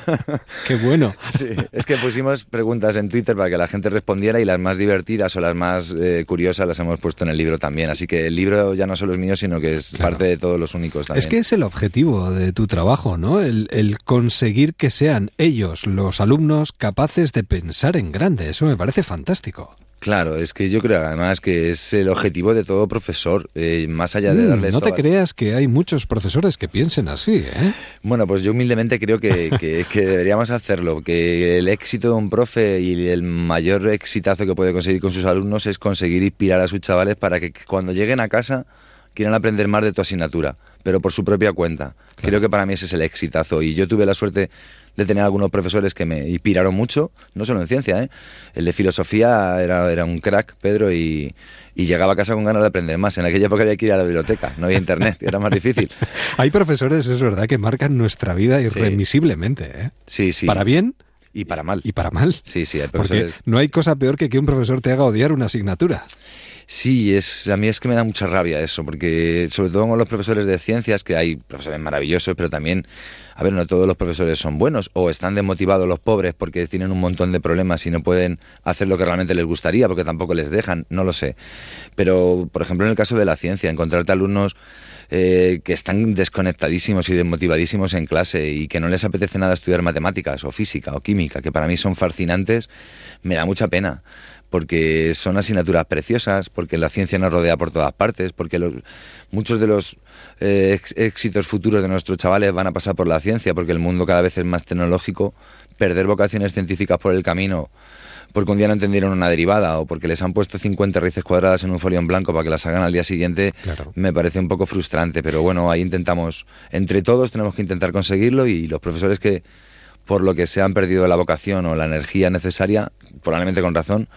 Qué bueno. Sí, es que pusimos preguntas en Twitter para que la gente respondiera y las más divertidas o las más eh, curiosas las hemos puesto en el libro también. Así que el libro ya no solo es mío, sino que es parte de todo los únicos también. Es que es el objetivo de tu trabajo, ¿no? El, el, conseguir que sean ellos, los alumnos, capaces de pensar en grande. Eso me parece fantástico. Claro, es que yo creo además que es el objetivo de todo profesor, eh, más allá de mm, darles... No te creas que hay muchos profesores que piensen así, ¿eh? Bueno, pues yo humildemente creo que, que, que, deberíamos hacerlo, que el éxito de un profe y el mayor exitazo que puede conseguir con sus alumnos es conseguir inspirar a sus chavales para que cuando lleguen a casa quieren aprender más de tu asignatura, pero por su propia cuenta. Creo que para mí ese es el exitazo. Y yo tuve la suerte de tener algunos profesores que me inspiraron mucho, no solo en ciencia, ¿eh? el de filosofía era, era un crack, Pedro, y, llegaba a casa con ganas de aprender más. En aquella época había que ir a la biblioteca, no había internet, era más difícil. Hay profesores, es verdad, que marcan nuestra vida irremisiblemente. ¿eh? Sí, sí. ¿Para bien? Y para mal. Y para mal. Sí, sí. Porque no hay cosa peor que que un profesor te haga odiar una asignatura. Sí, es, a mí es que me da mucha rabia eso, porque sobre todo con los profesores de ciencias, que hay profesores maravillosos, pero también, a ver, no todos los profesores son buenos, o están desmotivados los pobres porque tienen un montón de problemas y no pueden hacer lo que realmente les gustaría, porque tampoco les dejan, no lo sé. Pero, por ejemplo, en el caso de la ciencia, encontrarte alumnos eh, que están desconectadísimos y desmotivadísimos en clase y que no les apetece nada estudiar matemáticas o física o química, que para mí son fascinantes, me da mucha pena porque son asignaturas preciosas, porque la ciencia nos rodea por todas partes, porque los, muchos de los eh, éxitos futuros de nuestros chavales van a pasar por la ciencia, porque el mundo cada vez es más tecnológico, perder vocaciones científicas por el camino porque un día no entendieron una derivada o porque les han puesto 50 raíces cuadradas en un folio en blanco para que las hagan al día siguiente, me parece un poco frustrante. Pero bueno, ahí intentamos, entre todos tenemos que intentar conseguirlo y los profesores que por lo que se han perdido la vocación o la energía necesaria, probablemente con razón,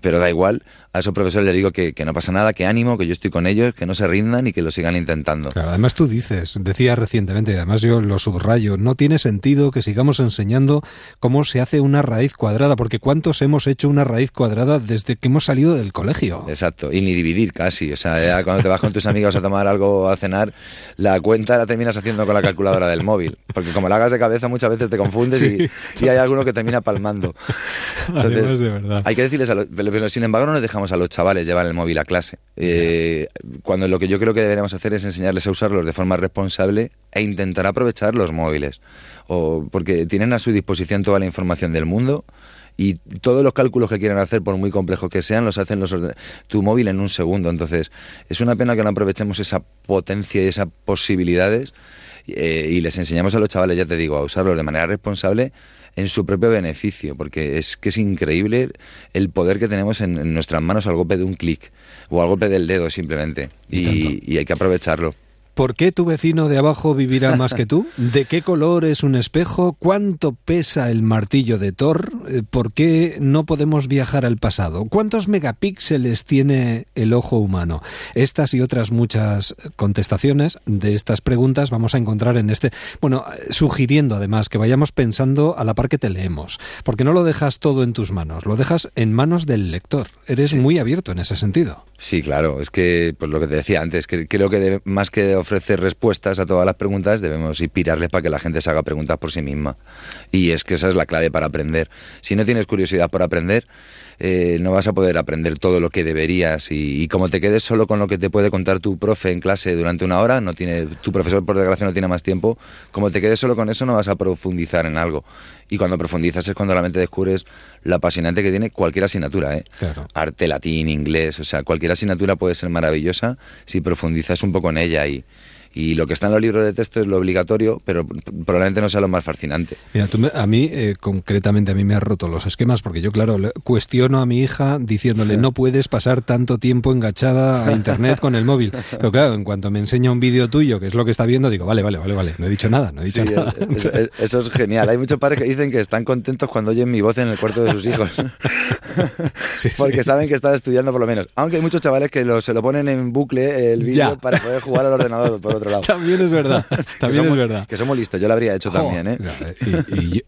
pero da igual, a esos profesores les digo que, no pasa nada, que ánimo, que yo estoy con ellos, que no se rindan y que lo sigan intentando. Claro, además tú dices, decías recientemente, además yo lo subrayo, no tiene sentido que sigamos enseñando cómo se hace una raíz cuadrada, porque ¿cuántos hemos hecho una raíz cuadrada desde que hemos salido del colegio? Exacto, y ni dividir casi, o sea, cuando te vas con tus amigos a tomar algo a cenar, la cuenta la terminas haciendo con la calculadora del móvil, porque como la hagas de cabeza muchas veces te confundes y, hay alguno que termina palmando. Entonces, de verdad. hay que decirles, a los, pero sin embargo no les dejamos a los chavales llevar el móvil a clase. Eh, cuando lo que yo creo que deberíamos hacer es enseñarles a usarlos de forma responsable e intentar aprovechar los móviles. O, porque tienen a su disposición toda la información del mundo y todos los cálculos que quieran hacer, por muy complejos que sean, los hacen los tu móvil en un segundo. Entonces, es una pena que no aprovechemos esa potencia y esas posibilidades eh, y les enseñamos a los chavales, ya te digo, a usarlos de manera responsable en su propio beneficio, porque es que es increíble el poder que tenemos en, nuestras manos al golpe de un clic o al golpe del dedo simplemente, y hay que aprovecharlo. ¿Por qué tu vecino de abajo vivirá más que tú? ¿De qué color es un espejo? ¿Cuánto pesa el martillo de Thor? Eh, ¿Por qué no podemos viajar al pasado? ¿Cuántos megapíxeles tiene el ojo humano? Estas y otras muchas contestaciones de estas preguntas vamos a encontrar en este, bueno, sugiriendo además que vayamos pensando a la par que te leemos, porque no lo dejas todo en tus manos, lo dejas en manos del lector. Eres muy abierto en ese sentido. Sí, claro, es que pues lo que te decía antes, que creo que más que ofrecer respuestas a todas las preguntas, debemos inspirarles para que la gente se haga preguntas por sí misma. Y es que esa es la clave para aprender. Si no tienes curiosidad por aprender, eh, no vas a poder aprender todo lo que deberías y, como te quedes solo con lo que te puede contar tu profe en clase durante una hora, no tiene, tu profesor por desgracia no tiene más tiempo, como te quedes solo con eso no vas a profundizar en algo. Y cuando profundizas es cuando realmente descubres lo apasionante que tiene cualquier asignatura, ¿eh? Arte, latín, inglés, o sea, cualquier asignatura puede ser maravillosa si profundizas un poco en ella y, y lo que está en los libros de texto es lo obligatorio, pero probablemente no sea lo más fascinante. Mira, a mí, eh, concretamente, a mí me ha roto los esquemas, porque yo, claro, cuestiono a mi hija diciéndole, no puedes pasar tanto tiempo enganchada a Internet con el móvil. Pero claro, en cuanto me enseña un vídeo tuyo, que es lo que está viendo, digo, vale, vale, vale, vale, no he dicho nada, no he dicho nada. eso es genial. Hay muchos padres que dicen que están contentos cuando oyen mi voz en el cuarto de sus hijos. porque saben que están estudiando por lo menos. Aunque hay muchos chavales que se lo ponen en bucle el vídeo para poder jugar al ordenador por otro También es verdad. También es verdad. Que somos listos. Yo lo habría hecho también, ¿eh?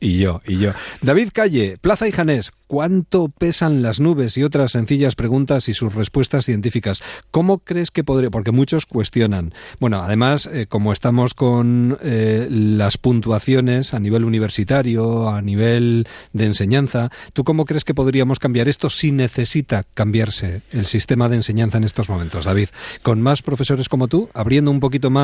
Y, yo, y yo. David Calle, Plaza y Janés, ¿cuánto pesan las nubes? Y otras sencillas preguntas y sus respuestas científicas. ¿Cómo crees que podría? Porque muchos cuestionan. Bueno, además, eh, como estamos con eh, las puntuaciones a nivel universitario, a nivel de enseñanza, ¿tú cómo crees que podríamos cambiar esto si necesita cambiarse el sistema de enseñanza en estos momentos, David? Con más profesores como tú, abriendo un poquito más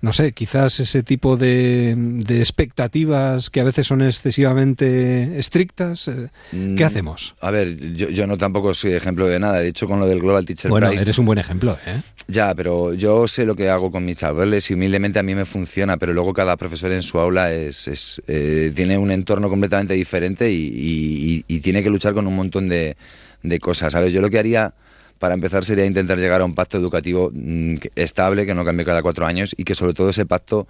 no sé, quizás ese tipo de, expectativas que a veces son excesivamente estrictas. Eh, ¿Qué mm, hacemos? A ver, yo, no tampoco soy ejemplo de nada. De hecho, con lo del Global Teacher bueno, eres un buen ejemplo, ¿eh? Ya, pero yo sé lo que hago con mis chavales y humildemente a mí me funciona, pero luego cada profesor en su aula es, eh, tiene un entorno completamente diferente y, tiene que luchar con un montón de, de cosas. ¿Sabes? Yo lo que haría para empezar sería intentar llegar a un pacto educativo mm, estable, que no cambie cada cuatro años y que sobre todo ese pacto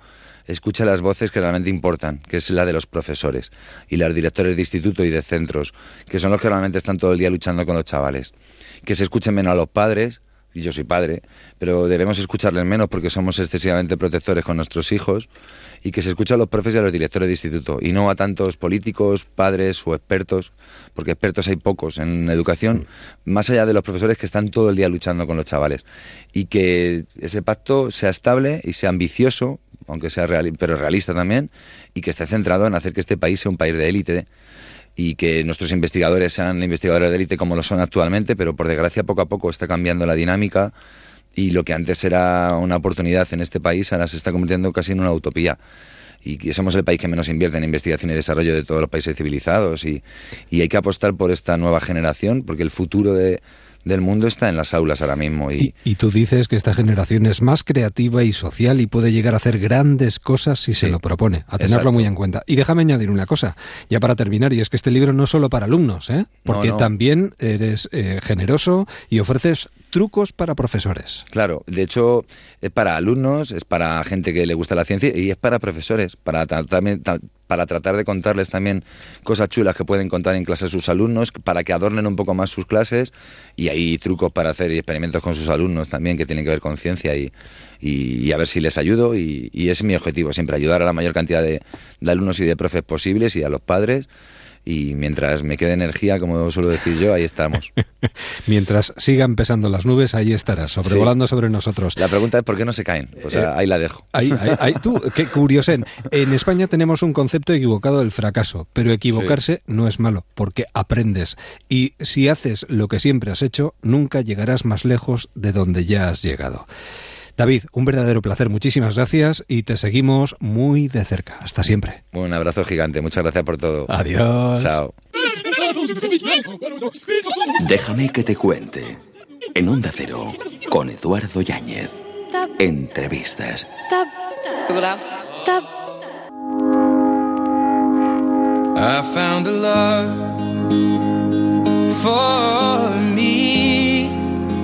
escuche las voces que realmente importan, que es la de los profesores y los directores de instituto y de centros, que son los que realmente están todo el día luchando con los chavales. Que se escuchen menos a los padres, y yo soy padre, pero debemos escucharles menos porque somos excesivamente protectores con nuestros hijos y que se escucha a los profes y a los directores de instituto y no a tantos políticos, padres o expertos, porque expertos hay pocos en educación, más allá de los profesores que están todo el día luchando con los chavales. Y que ese pacto sea estable y sea ambicioso, aunque sea real, pero realista también y que esté centrado en hacer que este país sea un país de élite y que nuestros investigadores sean investigadores de élite como lo son actualmente, pero por desgracia poco a poco está cambiando la dinámica y lo que antes era una oportunidad en este país ahora se está convirtiendo casi en una utopía. Y somos el país que menos invierte en investigación y desarrollo de todos los países civilizados y, y hay que apostar por esta nueva generación porque el futuro de, del mundo está en las aulas ahora mismo. Y... y, tú dices que esta generación es más creativa y social y puede llegar a hacer grandes cosas si se lo propone, a tenerlo Exacto. muy en cuenta. Y déjame añadir una cosa, ya para terminar, y es que este libro no es solo para alumnos, ¿eh? porque No, no. también eres eh, generoso y ofreces trucos para profesores. Claro, de hecho es para alumnos, es para gente que le gusta la ciencia y es para profesores, para, tra- también- ta- para tratar de contarles también cosas chulas que pueden contar en clase a sus alumnos, para que adornen un poco más sus clases y hay trucos para hacer experimentos con sus alumnos también que tienen que ver con ciencia y, y- y a ver si les ayudo y, y ese es mi objetivo, siempre ayudar a la mayor cantidad de, de alumnos y de profes posibles y a los padres y mientras me quede energía, como suelo decir yo, ahí estamos. Mientras sigan pesando las nubes, ahí estarás, sobrevolando sobre nosotros. La pregunta es por qué no se caen. Eh, ahí la dejo. Ahí, ahí- ahí- tú, qué curiosen. En España tenemos un concepto equivocado del fracaso, pero equivocarse no es malo, porque aprendes. Y si haces lo que siempre has hecho, nunca llegarás más lejos de donde ya has llegado. David, un verdadero placer, muchísimas gracias y te seguimos muy de cerca. Hasta siempre. Un abrazo gigante, muchas gracias por todo. Adiós. Chao. Déjame que te cuente. En Onda Cero, con Eduardo Yáñez. Entrevistas. Tap, tap. I found a love for me.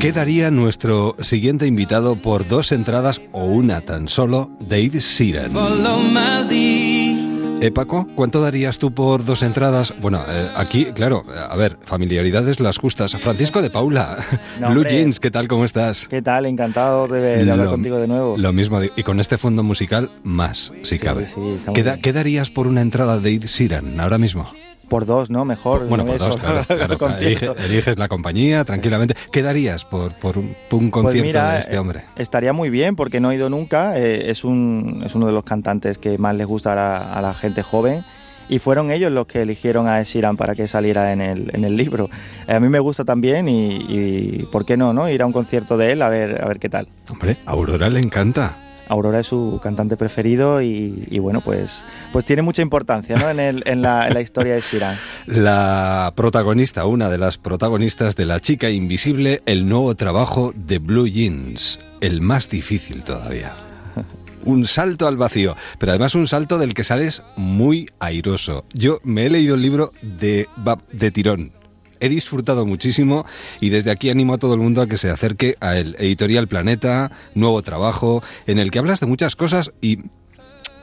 ¿Qué daría nuestro siguiente invitado por dos entradas o una tan solo? Dave Sheeran. My lead. Eh, Paco, ¿cuánto darías tú por dos entradas? Bueno, eh, aquí, claro, a ver, familiaridades las justas. Francisco de Paula, No, Blue hombre. Jeans, ¿qué tal? ¿Cómo estás? ¿Qué tal? Encantado de, de hablar Lo- contigo de nuevo. Lo mismo, y con este fondo musical, más, si Sí, cabe. sí, está muy ¿Qué, da- bien. qué darías por una entrada de Ed Sheeran ahora mismo? Por dos, ¿no? Mejor. Bueno, no por eso, dos, claro. eliges la compañía tranquilamente. ¿Qué darías por, por un, por un Pues concierto mira, de este eh, hombre? Estaría muy bien porque no he ido nunca. eh, es, un, es uno de los cantantes que más les gusta a la, a la gente joven. Y fueron ellos los que eligieron a Sheeran para que saliera en el, en el libro. Eh, a mí me gusta también y, y ¿por qué no, no? Ir a un concierto de él a ver, a ver qué tal. Hombre, a Aurora le encanta. Aurora es su cantante preferido y, bueno, pues, pues tiene mucha importancia ¿no? en, el- en la, en la historia de Sheeran. La protagonista, una de las protagonistas de La chica invisible, el nuevo trabajo de Blue Jeans, el más difícil todavía. Un salto al vacío, pero además un salto del que sales muy airoso. Yo me he leído el libro de, de tirón. He disfrutado muchísimo y desde aquí animo a todo el mundo a que se acerque a el Editorial Planeta, nuevo trabajo, en el que hablas de muchas cosas y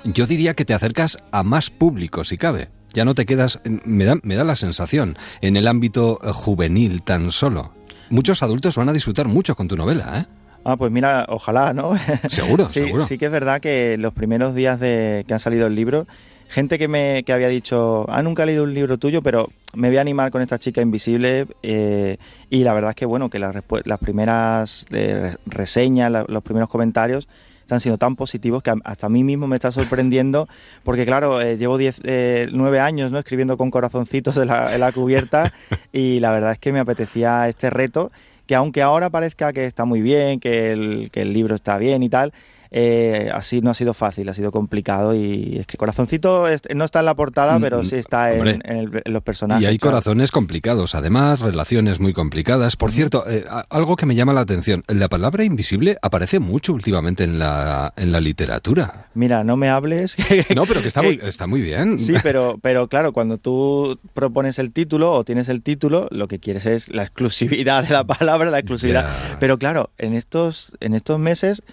yo diría que te acercas a más público si cabe. Ya no te quedas, me da, me da la sensación, en el ámbito eh, juvenil tan solo. Muchos adultos van a disfrutar mucho con tu novela, ¿eh? Ah, pues mira, ojalá, ¿no? Seguro, sí, seguro. Sí que es verdad que los primeros días de que han salido el libro, gente que me que había dicho, ah, nunca he leído un libro tuyo, pero me voy a animar con esta chica invisible. eh, y la verdad es que, bueno, que las, primeras eh, reseñas, la- los primeros comentarios están siendo tan positivos que hasta a mí mismo me está sorprendiendo, porque claro, eh, llevo 10, eh, 9 años ¿no? escribiendo con corazoncitos en la, en la cubierta y la verdad es que me apetecía este reto que aunque ahora parezca que está muy bien, que el, que el libro está bien y tal, eh, así no ha sido fácil, ha sido complicado y es que Corazoncito es- no está en la portada, Mm, pero sí está en, hombre. en el- en los personajes. Y hay claro. corazones complicados, además, relaciones muy complicadas. Por cierto, eh, algo que me llama la atención, la palabra invisible aparece mucho últimamente en la, en la literatura. Mira, no me hables. No, pero que está muy, está muy bien. Sí, pero, pero claro, cuando tú propones el título o tienes el título, lo que quieres es la exclusividad de la palabra, la exclusividad. Pero claro, en estos, en estos meses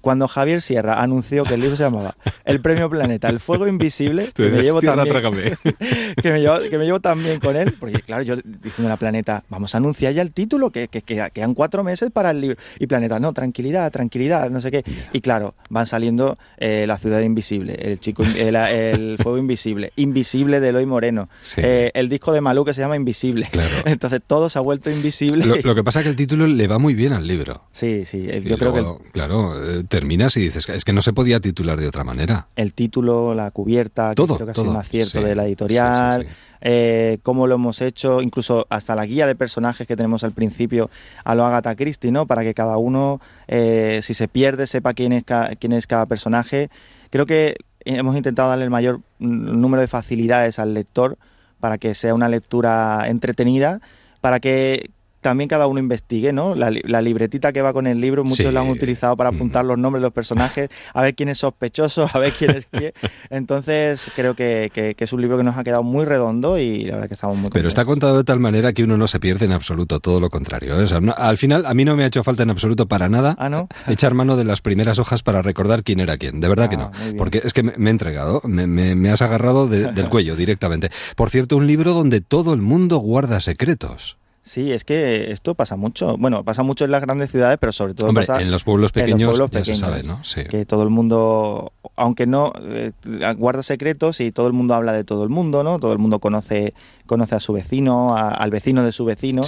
cuando Javier Sierra anunció que el libro se llamaba El Premio Planeta, El Fuego Invisible, que me llevo también, que me llevo, que me llevo también con él, porque claro, yo diciendo a Planeta, vamos a anunciar ya el título, que, que, que quedan cuatro meses para el libro. Y Planeta, no, tranquilidad, tranquilidad, no sé qué. Y claro, van saliendo eh, La Ciudad Invisible, El Chico, el, el Fuego Invisible, Invisible de Eloy Moreno, eh, el disco de Malú que se llama Invisible. Entonces todo se ha vuelto invisible. Lo, lo, que pasa es que el título le va muy bien al libro. Sí, sí, yo creo que... Claro, eh, terminas y dices, es que no se podía titular de otra manera. El título, la cubierta, todo, creo que ha sido un acierto de la editorial. Eh, cómo lo hemos hecho, incluso hasta la guía de personajes que tenemos al principio a lo Agatha Christie, ¿no? Para que cada uno, eh, si se pierde, sepa quién es, quién es cada personaje. Creo que hemos intentado darle el mayor número de facilidades al lector para que sea una lectura entretenida, para que también cada uno investigue, ¿no? La, libretita que va con el libro, muchos la han utilizado para apuntar los nombres de los personajes, a ver quién es sospechoso, a ver quién es quién. Entonces, creo que, es un libro que nos ha quedado muy redondo y la verdad que estamos muy Pero está contado de tal manera que uno no se pierde en absoluto, todo lo contrario. ¿eh? al final, a mí no me ha hecho falta en absoluto para nada ¿Ah, echar mano de las primeras hojas para recordar quién era quién. De verdad que ah, no. Porque es que me, he entregado, me, has agarrado del cuello directamente. Por cierto, un libro donde todo el mundo guarda secretos. Sí, es que esto pasa mucho. Bueno, pasa mucho en las grandes ciudades, pero sobre todo pasa en los pueblos pequeños, ya se sabe, ¿no? Sí. Que todo el mundo, aunque no eh, guarda secretos y todo el mundo habla de todo el mundo, ¿no? Todo el mundo conoce conoce a su vecino, al vecino de su vecino.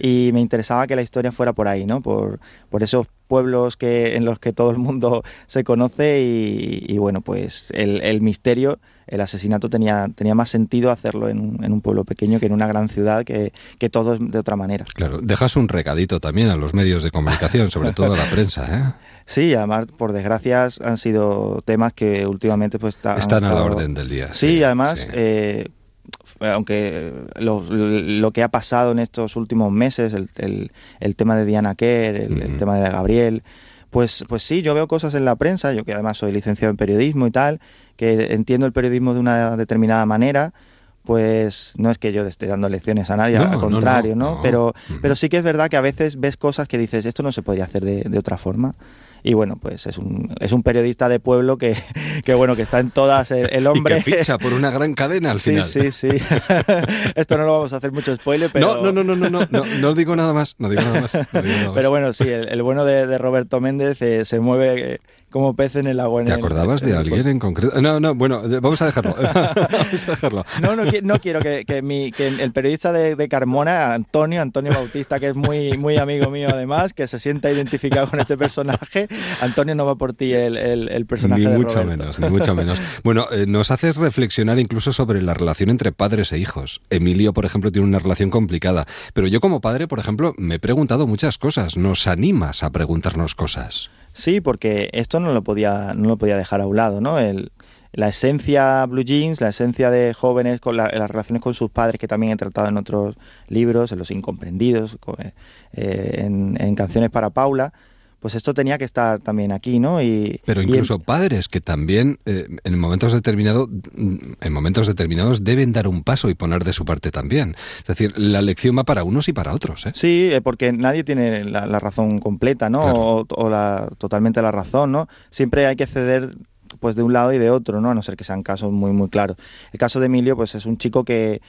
Y me interesaba que la historia fuera por ahí, ¿no? Por, por esos pueblos que en los que todo el mundo se conoce y, bueno, pues el, el misterio el asesinato tenía, tenía más sentido hacerlo en un, en un pueblo pequeño que en una gran ciudad que, que todo es de otra manera. Claro, dejas un recadito también a los medios de comunicación, sobre todo a la prensa, ¿eh? Sí, además, por desgracia, han sido temas que últimamente pues están a la orden del día. Sí, además, Eh, aunque lo, lo, que ha pasado en estos últimos meses, el, el, el tema de Diana Kerr, el, el, tema de Gabriel, pues, pues sí, yo veo cosas en la prensa, yo que además soy licenciado en periodismo y tal, que entiendo el periodismo de una determinada manera, pues no es que yo esté dando lecciones a nadie, al contrario, ¿no? Pero, pero sí que es verdad que a veces ves cosas que dices, esto no se podría hacer de, de otra forma y bueno, pues es un, es un periodista de pueblo que, que bueno, que está en todas el, hombre. Y que ficha por una gran cadena al final. Sí, sí, sí. Esto no lo vamos a hacer mucho spoiler, pero... No, no, no, no, no, no, no, digo nada más, no digo nada más. Pero bueno, sí, el, bueno de, de, Roberto Méndez eh, se mueve como pez en el agua. ¿Te acordabas de alguien en concreto? No, no, bueno, vamos a dejarlo. vamos a dejarlo. No, no, no quiero que, que, mi, que el periodista de, de, Carmona, Antonio, Antonio Bautista, que es muy, muy amigo mío además, que se sienta identificado con este personaje, Antonio no va por ti el, el, personaje. Ni mucho menos, ni mucho menos. Bueno, eh, nos haces reflexionar incluso sobre la relación entre padres e hijos. Emilio, por ejemplo, tiene una relación complicada, pero yo como padre, por ejemplo, me he preguntado muchas cosas. Nos animas a preguntarnos cosas. Sí, porque esto no lo podía, no lo podía dejar a un lado, ¿no? El, la esencia Blue Jeans, la esencia de jóvenes con las relaciones con sus padres, que también he tratado en otros libros, en Los Incomprendidos, eh, en, en, Canciones para Paula, pues esto tenía que estar también aquí, ¿no? Y, Pero incluso padres que también eh, en momentos determinados, en momentos determinados deben dar un paso y poner de su parte también. Es decir, la lección va para unos y para otros. ¿eh? Sí, eh, porque nadie tiene la, razón completa, ¿no? O, o la, totalmente la razón, ¿no? Siempre hay que ceder pues de un lado y de otro, ¿no? A no ser que sean casos muy muy claros. El caso de Emilio, pues es un chico que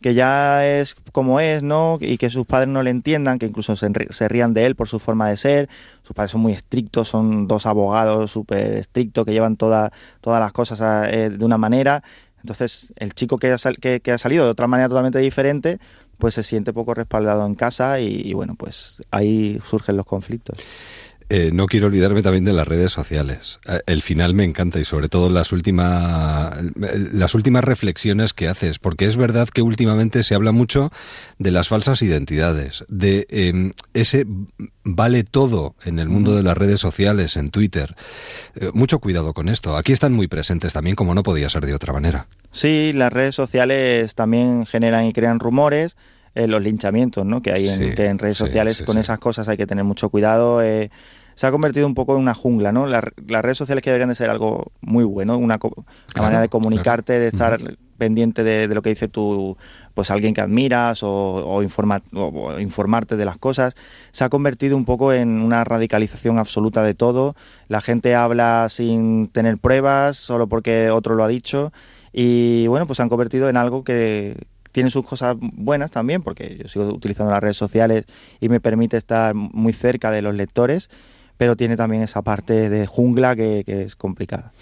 que ya es como es, ¿no? Y que sus padres no le entiendan, que incluso se, rían de él por su forma de ser. Sus padres son muy estrictos, son dos abogados súper estrictos que llevan toda, todas las cosas eh, de una manera. Entonces, el chico que ha, que, que ha, salido de otra manera totalmente diferente, pues se siente poco respaldado en casa y, y bueno, pues ahí surgen los conflictos. Eh, no quiero olvidarme también de las redes sociales. Eh, el final me encanta y sobre todo las últimas, las últimas reflexiones que haces, porque es verdad que últimamente se habla mucho de las falsas identidades, de eh, ese vale todo en el mundo de las redes sociales, en Twitter. Eh, mucho cuidado con esto. Aquí están muy presentes también, como no podía ser de otra manera. Sí, las redes sociales también generan y crean rumores. los linchamientos ¿no? que hay en, sí, que en redes sociales, sí, con esas cosas hay que tener mucho cuidado. Se ha convertido un poco en una jungla, ¿no? La, las redes sociales que deberían de ser algo muy bueno, una, una manera de comunicarte, claro. de estar uh -huh. pendiente de, de lo que dice tu, pues alguien que admiras o, o, informa, o, informarte de las cosas, se ha convertido un poco en una radicalización absoluta de todo. La gente habla sin tener pruebas, solo porque otro lo ha dicho. Y bueno, pues se han convertido en algo que tiene sus cosas buenas también, porque yo sigo utilizando las redes sociales y me permite estar muy cerca de los lectores, pero tiene también esa parte de jungla que, que es complicada.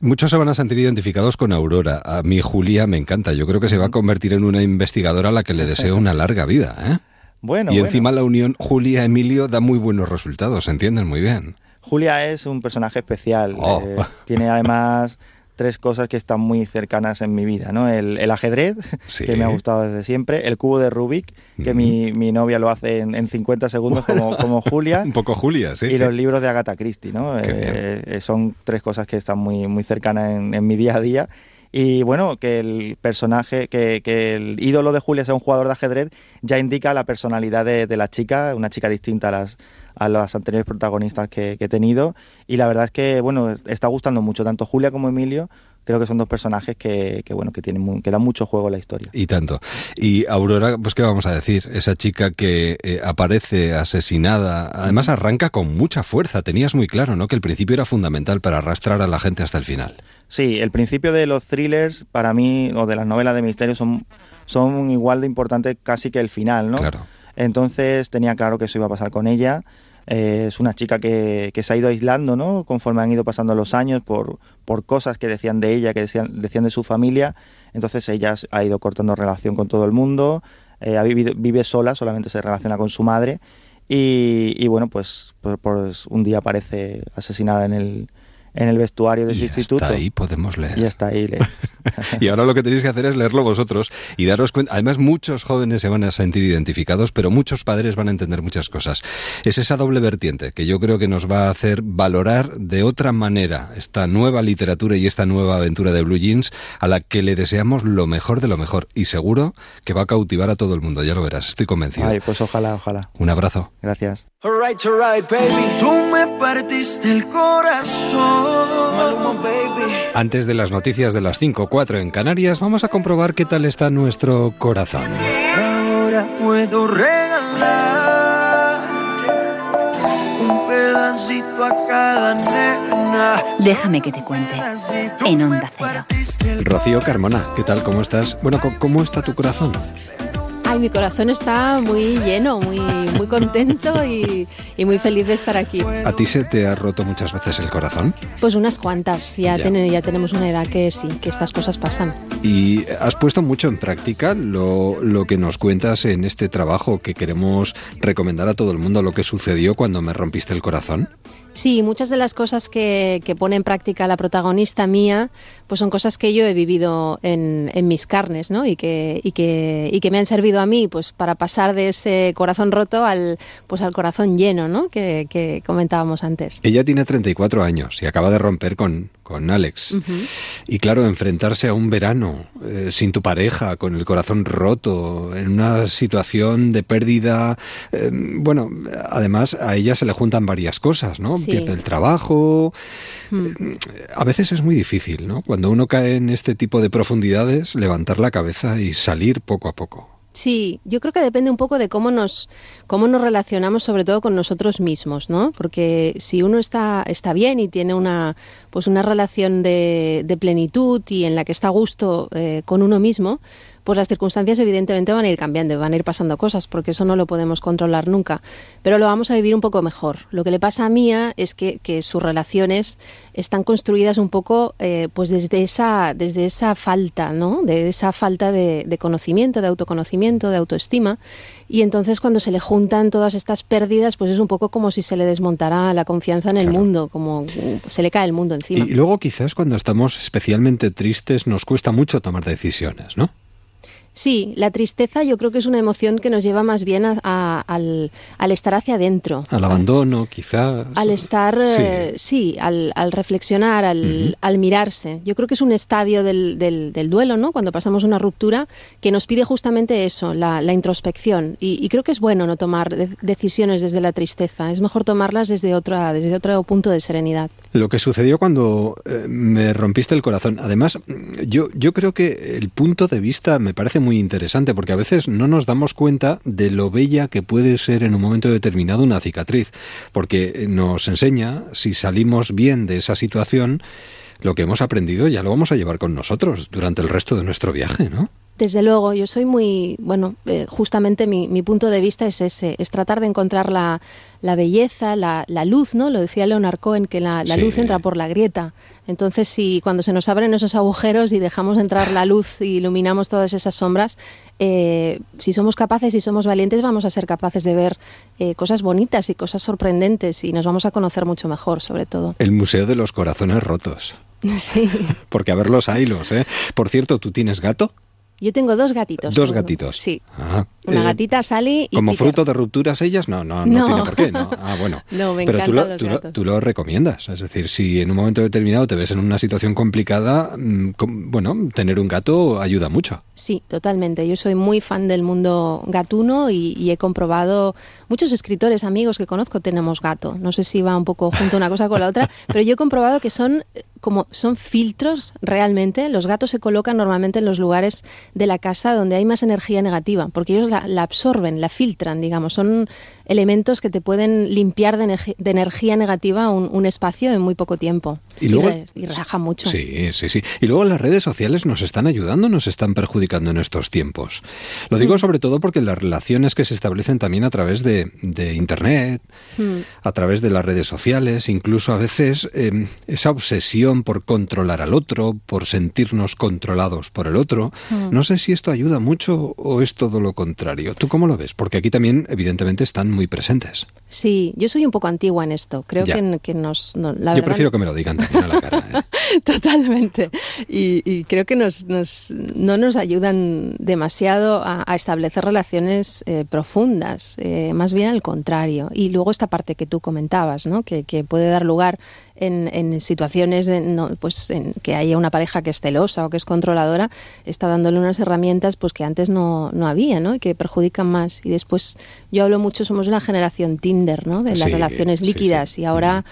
Muchos se van a sentir identificados con Aurora. A mí Julia me encanta. Yo creo que se va a convertir en una investigadora a la que le deseo una larga vida. ¿eh? Bueno, y bueno. encima la unión Julia-Emilio da muy buenos resultados, se entienden muy bien. Julia es un personaje especial. Oh. eh, tiene además tres cosas que están muy cercanas en mi vida, ¿no? El, el ajedrez, Sí. que me ha gustado desde siempre, el cubo de Rubik, que mi, mi novia lo hace en, en 50 segundos como, como Julia, Un poco Julia, sí. y sí. los libros de Agatha Christie, ¿no? Eh, eh, son tres cosas que están muy, muy cercanas en, en mi día a día. Y bueno, que el personaje, que, que el ídolo de Julia sea un jugador de ajedrez, ya indica la personalidad de, la chica, una chica distinta a las, a las anteriores protagonistas que, he tenido. Y la verdad es que, bueno, está gustando mucho, tanto Julia como Emilio. Creo que son dos personajes que, que bueno, que tienen que dan mucho juego a la historia. Y tanto. Y Aurora, pues qué vamos a decir, esa chica que eh, aparece asesinada, además arranca con mucha fuerza, tenías muy claro, ¿no? Que el principio era fundamental para arrastrar a la gente hasta el final. Sí, el principio de los thrillers, para mí, o de las novelas de misterio, son, son igual de importantes casi que el final, ¿no? Claro. Entonces tenía claro que eso iba a pasar con ella. Eh, es una chica que, que se ha ido aislando, ¿no? Conforme han ido pasando los años por, por cosas que decían de ella, que decían, decían de su familia. Entonces ella ha ido cortando relación con todo el mundo, eh, ha vivido, vive sola, solamente se relaciona con su madre. Y, y bueno, pues, pues, pues un día aparece asesinada en el, en el vestuario de ese instituto. Hasta ahí podemos leer. Y hasta ahí le... Y ahora lo que tenéis que hacer es leerlo vosotros y daros cuenta. Además, muchos jóvenes se van a sentir identificados, pero muchos padres van a entender muchas cosas. Es esa doble vertiente que yo creo que nos va a hacer valorar de otra manera esta nueva literatura y esta nueva aventura de Blue Jeans a la que le deseamos lo mejor de lo mejor. Y seguro que va a cautivar a todo el mundo. Ya lo verás, estoy convencido. Ay, pues ojalá, ojalá. Un abrazo. Gracias. Alright, alright, baby. Tú me partiste el corazón. Maluma, baby. Antes de las noticias de las 5 4 en Canarias, vamos a comprobar qué tal está nuestro corazón. Ahora puedo regalar un pedacito a cada nena. Déjame que te cuente. En Onda Cero. Rocío Carmona, ¿qué tal? ¿Cómo estás? Bueno, ¿cómo está tu corazón? Ay, mi corazón está muy lleno, muy, muy contento y, y muy feliz de estar aquí. ¿A ti se te ha roto muchas veces el corazón? Pues unas cuantas, ya, Ya. ten- ya tenemos una edad que sí, que estas cosas pasan. ¿Y has puesto mucho en práctica lo, lo que nos cuentas en este trabajo que queremos recomendar a todo el mundo, lo que sucedió cuando me rompiste el corazón? Sí, muchas de las cosas que, que pone en práctica la protagonista mía, pues son cosas que yo he vivido en, en mis carnes, ¿no? Y que, y, que, y que me han servido a mí, pues para pasar de ese corazón roto al, pues al corazón lleno, ¿no? Que, que comentábamos antes. Ella tiene 34 años y acaba de romper con, con Alex. Y claro, enfrentarse a un verano eh, sin tu pareja, con el corazón roto, en una situación de pérdida, eh, bueno, además a ella se le juntan varias cosas, ¿no? Sí. Pierde el trabajo. Mm. A veces es muy difícil, ¿no? Cuando uno cae en este tipo de profundidades, levantar la cabeza y salir poco a poco. Sí, yo creo que depende un poco de cómo nos, cómo nos relacionamos, sobre todo con nosotros mismos, ¿no? Porque si uno está, está bien y tiene una, pues una relación de, de plenitud y en la que está a gusto eh, con uno mismo, pues las circunstancias evidentemente van a ir cambiando y van a ir pasando cosas, porque eso no lo podemos controlar nunca. Pero lo vamos a vivir un poco mejor. Lo que le pasa a Mía es que, que sus relaciones están construidas un poco eh, pues desde esa, desde esa falta, ¿no? De esa falta de, de conocimiento, de autoconocimiento, de autoestima. Y entonces cuando se le juntan todas estas pérdidas, pues es un poco como si se le desmontara la confianza en el mundo, como se le cae el mundo encima. Y luego quizás cuando estamos especialmente tristes nos cuesta mucho tomar decisiones, ¿no? Sí, la tristeza yo creo que es una emoción que nos lleva más bien a- a- al, al estar hacia adentro. Al abandono, quizás. Al estar, eh, sí, al, al reflexionar, al, al mirarse. Yo creo que es un estadio del, del- del duelo, ¿no? Cuando pasamos una ruptura, que nos pide justamente eso, la, la introspección. Y, y creo que es bueno no tomar de- decisiones desde la tristeza. Es mejor tomarlas desde, otra, desde otro punto de serenidad. Lo que sucedió cuando eh, me rompiste el corazón. Además, yo, yo creo que el punto de vista me parece muy interesante porque a veces no nos damos cuenta de lo bella que puede ser en un momento determinado una cicatriz. Porque nos enseña, si salimos bien de esa situación, lo que hemos aprendido ya lo vamos a llevar con nosotros durante el resto de nuestro viaje, ¿no? Desde luego, yo soy muy, bueno, eh, justamente mi, mi punto de vista es ese, es tratar de encontrar la, la belleza, la, la luz, ¿no? Lo decía Leonard Cohen, que la, la Sí. luz entra por la grieta. Entonces, si cuando se nos abren esos agujeros y dejamos entrar la luz y iluminamos todas esas sombras, eh, si somos capaces y somos valientes, vamos a ser capaces de ver eh, cosas bonitas y cosas sorprendentes y nos vamos a conocer mucho mejor, sobre todo. El Museo de los Corazones Rotos. Sí. Porque a ver los hilos, ¿eh? Por cierto, ¿tú tienes gato? Yo tengo dos gatitos. Dos tengo. gatitos. Sí. Ah, Una eh, gatita, Sally, y Como Peter. fruto de rupturas ellas, no, no, no, No. tiene por qué, ¿no? Ah, bueno. No, me Pero tú lo, los tú, lo, tú lo recomiendas. Es decir, si en un momento determinado te ves en una situación complicada, mm, bueno, tener un gato ayuda mucho. Sí, totalmente. Yo soy muy fan del mundo gatuno y, y he comprobado, muchos escritores amigos que conozco tenemos gato. No sé si va un poco junto una cosa con la otra, pero yo he comprobado que son eh, como son filtros realmente. Los gatos se colocan normalmente en los lugares de la casa donde hay más energía negativa, porque ellos la, la absorben, la filtran, digamos. Son elementos que te pueden limpiar de, de energía negativa un, un espacio en muy poco tiempo. Y luego- re- y relaja mucho. Sí, sí, sí. Y luego las redes sociales nos están ayudando, nos están perjudicando en estos tiempos. Lo digo Mm. sobre todo porque las relaciones que se establecen también a través de, de Internet, Mm. a través de las redes sociales, incluso a veces eh, esa obsesión por controlar al otro, por sentirnos controlados por el otro. Mm. No sé si esto ayuda mucho o es todo lo contrario. ¿Tú cómo lo ves? Porque aquí también, evidentemente, están muy presentes. Sí, yo soy un poco antigua en esto. Creo que, que nos... no, la Yo verdad- prefiero que me lo digan también a la cara. ¿eh? Totalmente. Y, y creo que nos, nos- no nos ayudan demasiado a, a establecer relaciones eh, profundas, eh, más bien al contrario. Y luego esta parte que tú comentabas, ¿no? que, que puede dar lugar en, en situaciones de, no, pues en que haya una pareja que es celosa o que es controladora, está dándole unas herramientas pues que antes no, no había ¿no? y que perjudican más. Y después, yo hablo mucho, somos una generación Tinder, ¿no? de las Sí, relaciones sí, líquidas y ahora...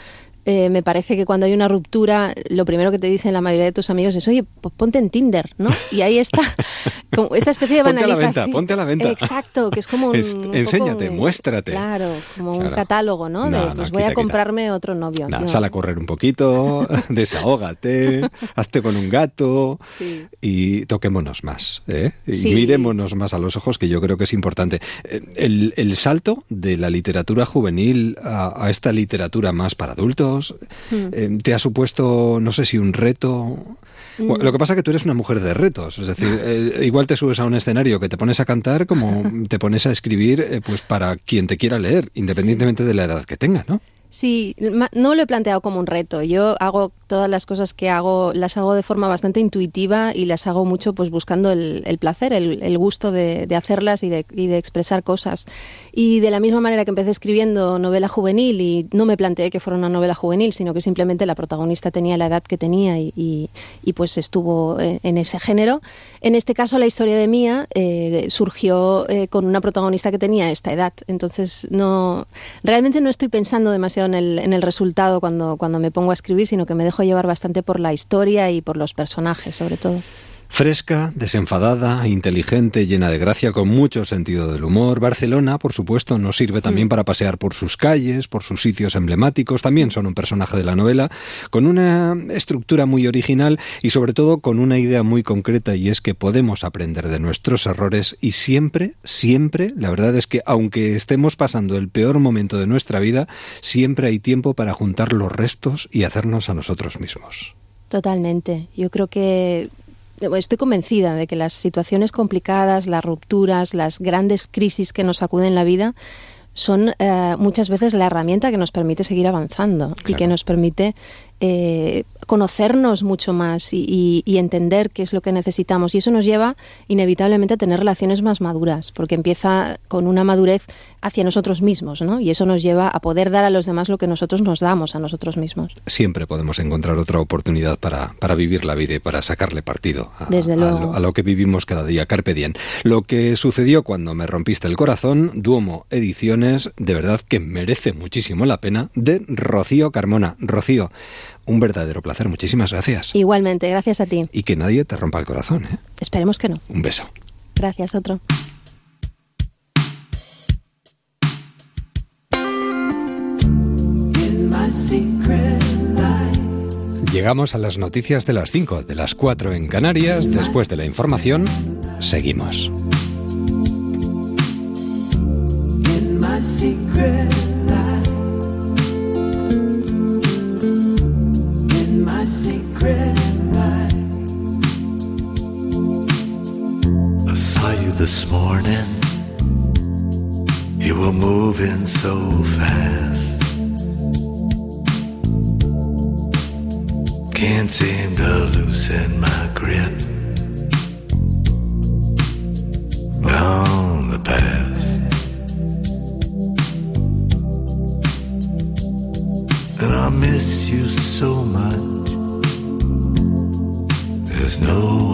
eh, me parece que cuando hay una ruptura, lo primero que te dicen la mayoría de tus amigos es, oye, pues ponte en Tinder, ¿no? Y ahí está, como esta especie de Ponte a la banalización. venta, ponte a la venta. Exacto, que es como un, Est- un poco enséñate, un- muéstrate. Claro, como un catálogo, ¿no? No, de, no, pues voy quita, a quita. comprarme otro novio. No. sal a correr un poquito, desahógate, hazte con un gato Sí. y toquémonos más. ¿eh? Y Sí. mirémonos más a los ojos, que yo creo que es importante. Eh, El, el salto de la literatura juvenil a, a esta literatura más para adultos, Hmm. eh, ¿te ha supuesto, no sé si un reto? Bueno. Lo que pasa es que tú eres una mujer de retos, es decir, eh, igual te subes a un escenario que te pones a cantar como te pones a escribir eh, pues para quien te quiera leer, independientemente de la edad que tenga, ¿no? Sí, no lo he planteado como un reto. Yo hago todas las cosas que hago, las hago de forma bastante intuitiva y las hago mucho pues buscando el, el placer, el, el gusto de, de hacerlas y de, y de expresar cosas. Y de la misma manera que empecé escribiendo novela juvenil y no me planteé que fuera una novela juvenil, sino que simplemente la protagonista tenía la edad que tenía y, y- y, pues estuvo en, en ese género. En este caso la historia de Mía eh, surgió eh, con una protagonista que tenía esta edad. Entonces no realmente no estoy pensando demasiado en el, en el resultado cuando, cuando me pongo a escribir, sino que me dejo llevar bastante por la historia y por los personajes, sobre todo. Fresca, desenfadada, inteligente, llena de gracia, con mucho sentido del humor. Barcelona, por supuesto, nos sirve también para pasear por sus calles, por sus sitios emblemáticos. También son un personaje de la novela, con una estructura muy original y sobre todo con una idea muy concreta y es que podemos aprender de nuestros errores y siempre, siempre, la verdad es que aunque estemos pasando el peor momento de nuestra vida, siempre hay tiempo para juntar los restos y hacernos a nosotros mismos. Totalmente. Yo creo que estoy convencida de que las situaciones complicadas, las rupturas, las grandes crisis que nos sacuden la vida son eh, muchas veces la herramienta que nos permite seguir avanzando y que nos permite eh, conocernos mucho más y, entender qué es lo que necesitamos. Y eso nos lleva inevitablemente a tener relaciones más maduras, porque empieza con una madurez hacia nosotros mismos, ¿no? Y eso nos lleva a poder dar a los demás lo que nosotros nos damos a nosotros mismos. Siempre podemos encontrar otra oportunidad para, para vivir la vida y para sacarle partido a, Desde lo, a, lo, que vivimos cada día. Carpe diem. Lo que sucedió cuando me rompiste el corazón, Duomo Ediciones, de verdad que merece muchísimo la pena, de Rocío Carmona. Rocío, un verdadero placer. Muchísimas gracias. Igualmente, gracias a ti. Y que nadie te rompa el corazón. ¿eh? Esperemos que no. Un beso. Gracias, otro. Llegamos a las noticias de las 5, de las 4 en Canarias. Después de la información, seguimos. I saw you this morning. You were moving so fast. Can't seem to loosen my grip no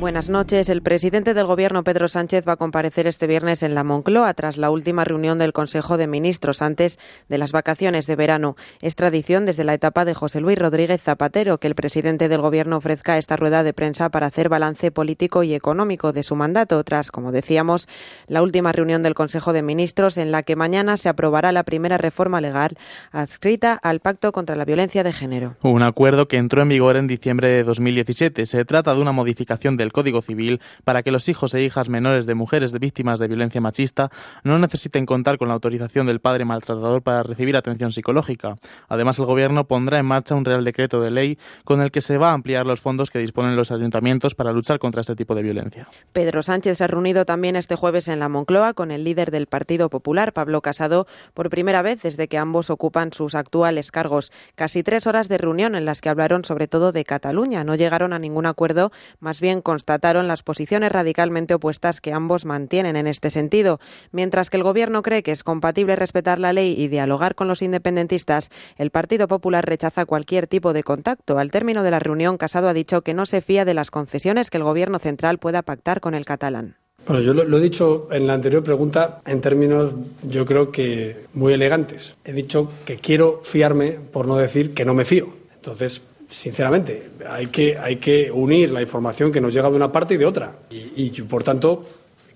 Buenas noches. El presidente del Gobierno, Pedro Sánchez, va a comparecer este viernes en la Moncloa tras la última reunión del Consejo de Ministros antes de las vacaciones de verano. Es tradición desde la etapa de José Luis Rodríguez Zapatero que el presidente del Gobierno ofrezca esta rueda de prensa para hacer balance político y económico de su mandato tras, como decíamos, la última reunión del Consejo de Ministros en la que mañana se aprobará la primera reforma legal adscrita al Pacto contra la Violencia de Género. Un acuerdo que entró en vigor en diciembre de 2017. Se trata de una modificación del Código Civil para que los hijos e hijas menores de mujeres víctimas de violencia machista no necesiten contar con la autorización del padre maltratador para recibir atención psicológica. Además, el Gobierno pondrá en marcha un Real Decreto de Ley con el que se va a ampliar los fondos que disponen los ayuntamientos para luchar contra este tipo de violencia. Pedro Sánchez se ha reunido también este jueves en la Moncloa con el líder del Partido Popular, Pablo Casado, por primera vez desde que ambos ocupan sus actuales cargos. Casi tres horas de reunión en las que hablaron sobre todo de Cataluña. No llegaron a ningún acuerdo, más bien constataron las posiciones radicalmente opuestas que ambos mantienen en este sentido. Mientras que el Gobierno cree que es compatible respetar la ley y dialogar con los independentistas, el Partido Popular rechaza cualquier tipo de contacto. Al término de la reunión, Casado ha dicho que no se fía de las concesiones que el Gobierno central pueda pactar con el catalán. Bueno, yo lo, lo, he dicho en la anterior pregunta en términos, yo creo que muy elegantes. He dicho que quiero fiarme por no decir que no me fío. Entonces, sinceramente, hay que, hay que unir la información que nos llega de una parte y de otra. Y, por tanto,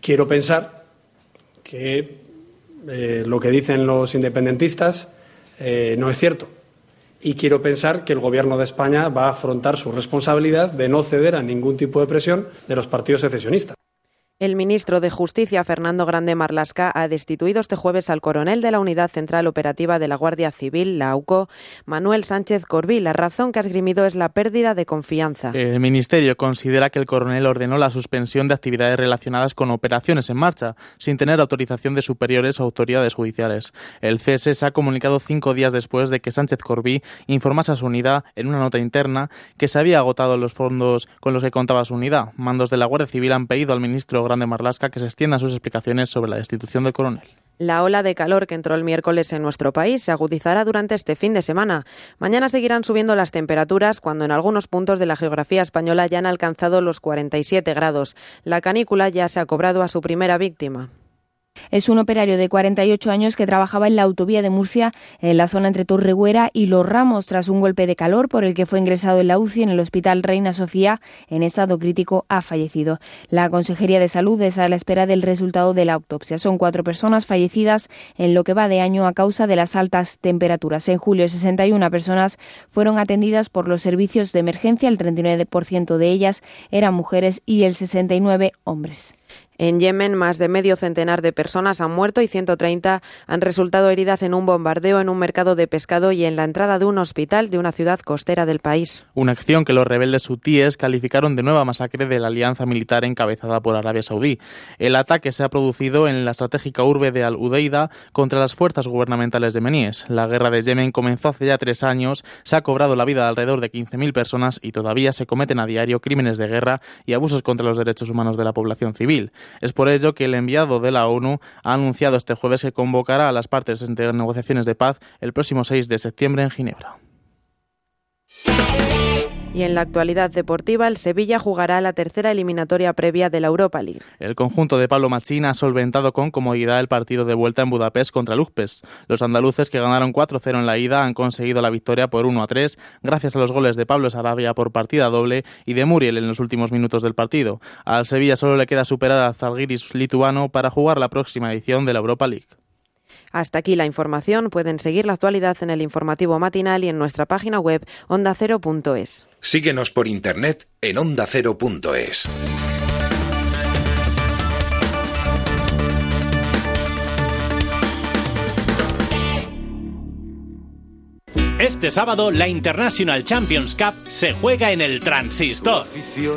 quiero pensar que eh, lo que dicen los independentistas eh, no es cierto. Y quiero pensar que el Gobierno de España va a afrontar su responsabilidad de no ceder a ningún tipo de presión de los partidos secesionistas. El ministro de Justicia, Fernando Grande Marlasca, ha destituido este jueves al coronel de la Unidad Central Operativa de la Guardia Civil, la UCO, Manuel Sánchez Corbí. La razón que ha esgrimido es la pérdida de confianza. El ministerio considera que el coronel ordenó la suspensión de actividades relacionadas con operaciones en marcha, sin tener autorización de superiores o autoridades judiciales. El cese se ha comunicado cinco días después de que Sánchez Corbí informase a su unidad en una nota interna que se había agotado los fondos con los que contaba su unidad. Mandos de la Guardia Civil han pedido al ministro Grande Marlasca que se extiendan sus explicaciones sobre la destitución del coronel. La ola de calor que entró el miércoles en nuestro país se agudizará durante este fin de semana. Mañana seguirán subiendo las temperaturas cuando en algunos puntos de la geografía española ya han alcanzado los 47 grados. La canícula ya se ha cobrado a su primera víctima. Es un operario de 48 años que trabajaba en la autovía de Murcia, en la zona entre Torreguera y Los Ramos, tras un golpe de calor por el que fue ingresado en la UCI en el Hospital Reina Sofía. En estado crítico ha fallecido. La Consejería de Salud está a la espera del resultado de la autopsia. Son cuatro personas fallecidas en lo que va de año a causa de las altas temperaturas. En julio, 61 personas fueron atendidas por los servicios de emergencia. El 39% de ellas eran mujeres y el 69 hombres. En Yemen, más de medio centenar de personas han muerto y 130 han resultado heridas en un bombardeo en un mercado de pescado y en la entrada de un hospital de una ciudad costera del país. Una acción que los rebeldes hutíes calificaron de nueva masacre de la alianza militar encabezada por Arabia Saudí. El ataque se ha producido en la estratégica urbe de Al-Udeida contra las fuerzas gubernamentales yemeníes. La guerra de Yemen comenzó hace ya tres años, se ha cobrado la vida de alrededor de 15.000 personas y todavía se cometen a diario crímenes de guerra y abusos contra los derechos humanos de la población civil. Es por ello que el enviado de la ONU ha anunciado este jueves que convocará a las partes en negociaciones de paz el próximo 6 de septiembre en Ginebra. Y en la actualidad deportiva, el Sevilla jugará la tercera eliminatoria previa de la Europa League. El conjunto de Pablo Machín ha solventado con comodidad el partido de vuelta en Budapest contra Luzpes. Los andaluces que ganaron 4-0 en la ida han conseguido la victoria por 1-3 gracias a los goles de Pablo Sarabia por partida doble y de Muriel en los últimos minutos del partido. Al Sevilla solo le queda superar al Zalgiris lituano para jugar la próxima edición de la Europa League. Hasta aquí la información. Pueden seguir la actualidad en el informativo matinal y en nuestra página web ondacero.es. Síguenos por internet en ondacero.es. Este sábado la International Champions Cup se juega en el Transistor.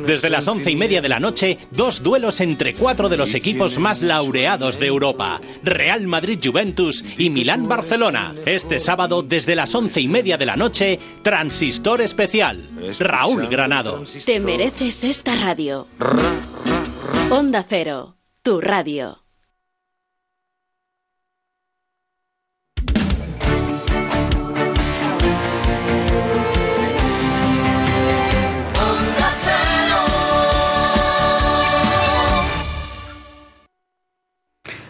Desde las once y media de la noche, dos duelos entre cuatro de los equipos más laureados de Europa: Real Madrid Juventus y Milán Barcelona. Este sábado, desde las once y media de la noche, Transistor Especial. Raúl Granado. Te mereces esta radio. Onda Cero, tu radio.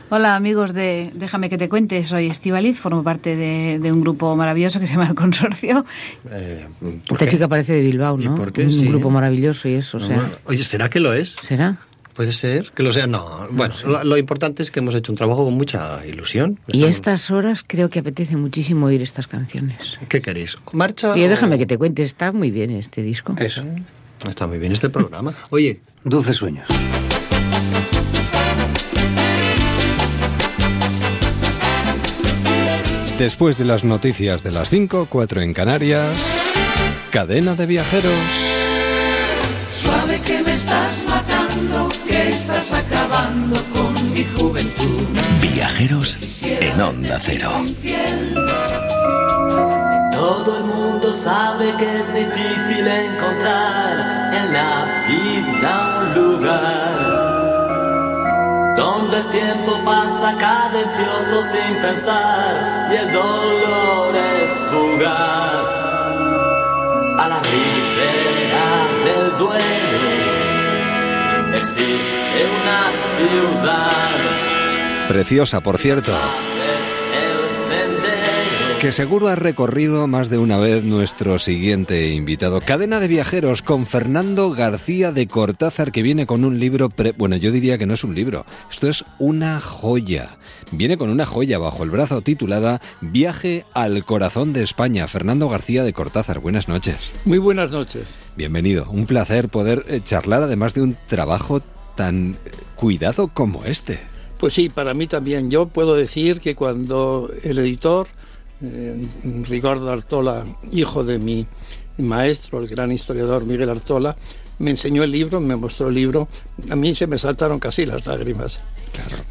Hola amigos de Déjame que te cuente, soy Estivaliz, formo parte de, un grupo maravilloso que se llama El Consorcio. Eh, Esta chica parece de Bilbao, ¿no? por qué? Un Sí. grupo maravilloso y eso, o sea. Bueno, oye, ¿será que lo es? ¿Será? Puede ser que lo sea. No, bueno, sé. lo, lo importante es que hemos hecho un trabajo con mucha ilusión. Y Estamos- estas horas creo que apetece muchísimo oír estas canciones. ¿Qué queréis? ¿Marcha? Sí, o- déjame que te cuente, está muy bien este disco. Eso. Está muy bien este programa. Oye. Dulces sueños. Después de las noticias de las 5, 4 en Canarias, cadena de viajeros. Suave que me estás matando, que estás acabando con mi juventud. Viajeros en Onda Cero. Todo el mundo sabe que es difícil encontrar en la vida un lugar cadencioso sin pensar y el dolor es fugaz. A la ribera del duelo existe una ciudad, Preciosa, por cierto. Que seguro ha recorrido más de una vez nuestro siguiente invitado. Cadena de viajeros con Fernando García de Cortázar, que viene con un libro. pre- Bueno, yo diría que no es un libro, esto es una joya. Viene con una joya bajo el brazo titulada Viaje al corazón de España. Fernando García de Cortázar, buenas noches. Muy buenas noches. Bienvenido. Un placer poder eh, charlar además de un trabajo tan cuidado como este. Pues sí, para mí también. Yo puedo decir que cuando el editor, eh, Ricardo Artola, hijo de mi maestro, el gran historiador Miguel Artola, me enseñó el libro, me mostró el libro, a mí se me saltaron casi las lágrimas.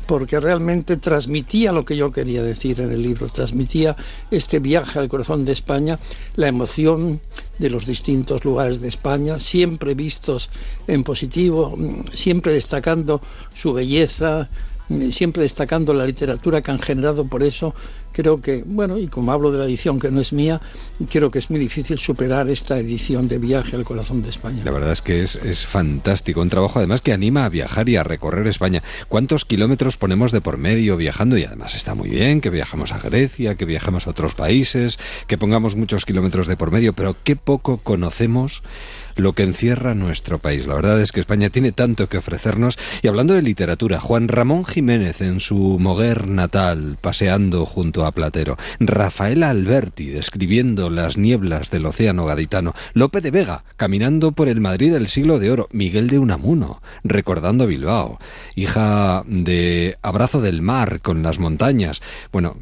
Porque realmente transmitía lo que yo quería decir en el libro, transmitía este viaje al corazón de España, la emoción de los distintos lugares de España, siempre vistos en positivo, siempre destacando su belleza, siempre destacando la literatura que han generado por eso. Creo que, bueno, y como hablo de la edición que no es mía, creo que es muy difícil superar esta edición de Viaje al Corazón de España. La verdad es que es, es fantástico, un trabajo además que anima a viajar y a recorrer España. ¿Cuántos kilómetros ponemos de por medio viajando? Y además está muy bien que viajamos a Grecia, que viajamos a otros países, que pongamos muchos kilómetros de por medio, pero qué poco conocemos lo que encierra nuestro país. La verdad es que España tiene tanto que ofrecernos. Y hablando de literatura, Juan Ramón Jiménez en su Moguer natal, paseando junto a Platero. Rafaela Alberti describiendo las nieblas del océano gaditano. Lope de Vega caminando por el Madrid del siglo de oro. Miguel de Unamuno recordando Bilbao. Hija de Abrazo del Mar con las montañas. Bueno,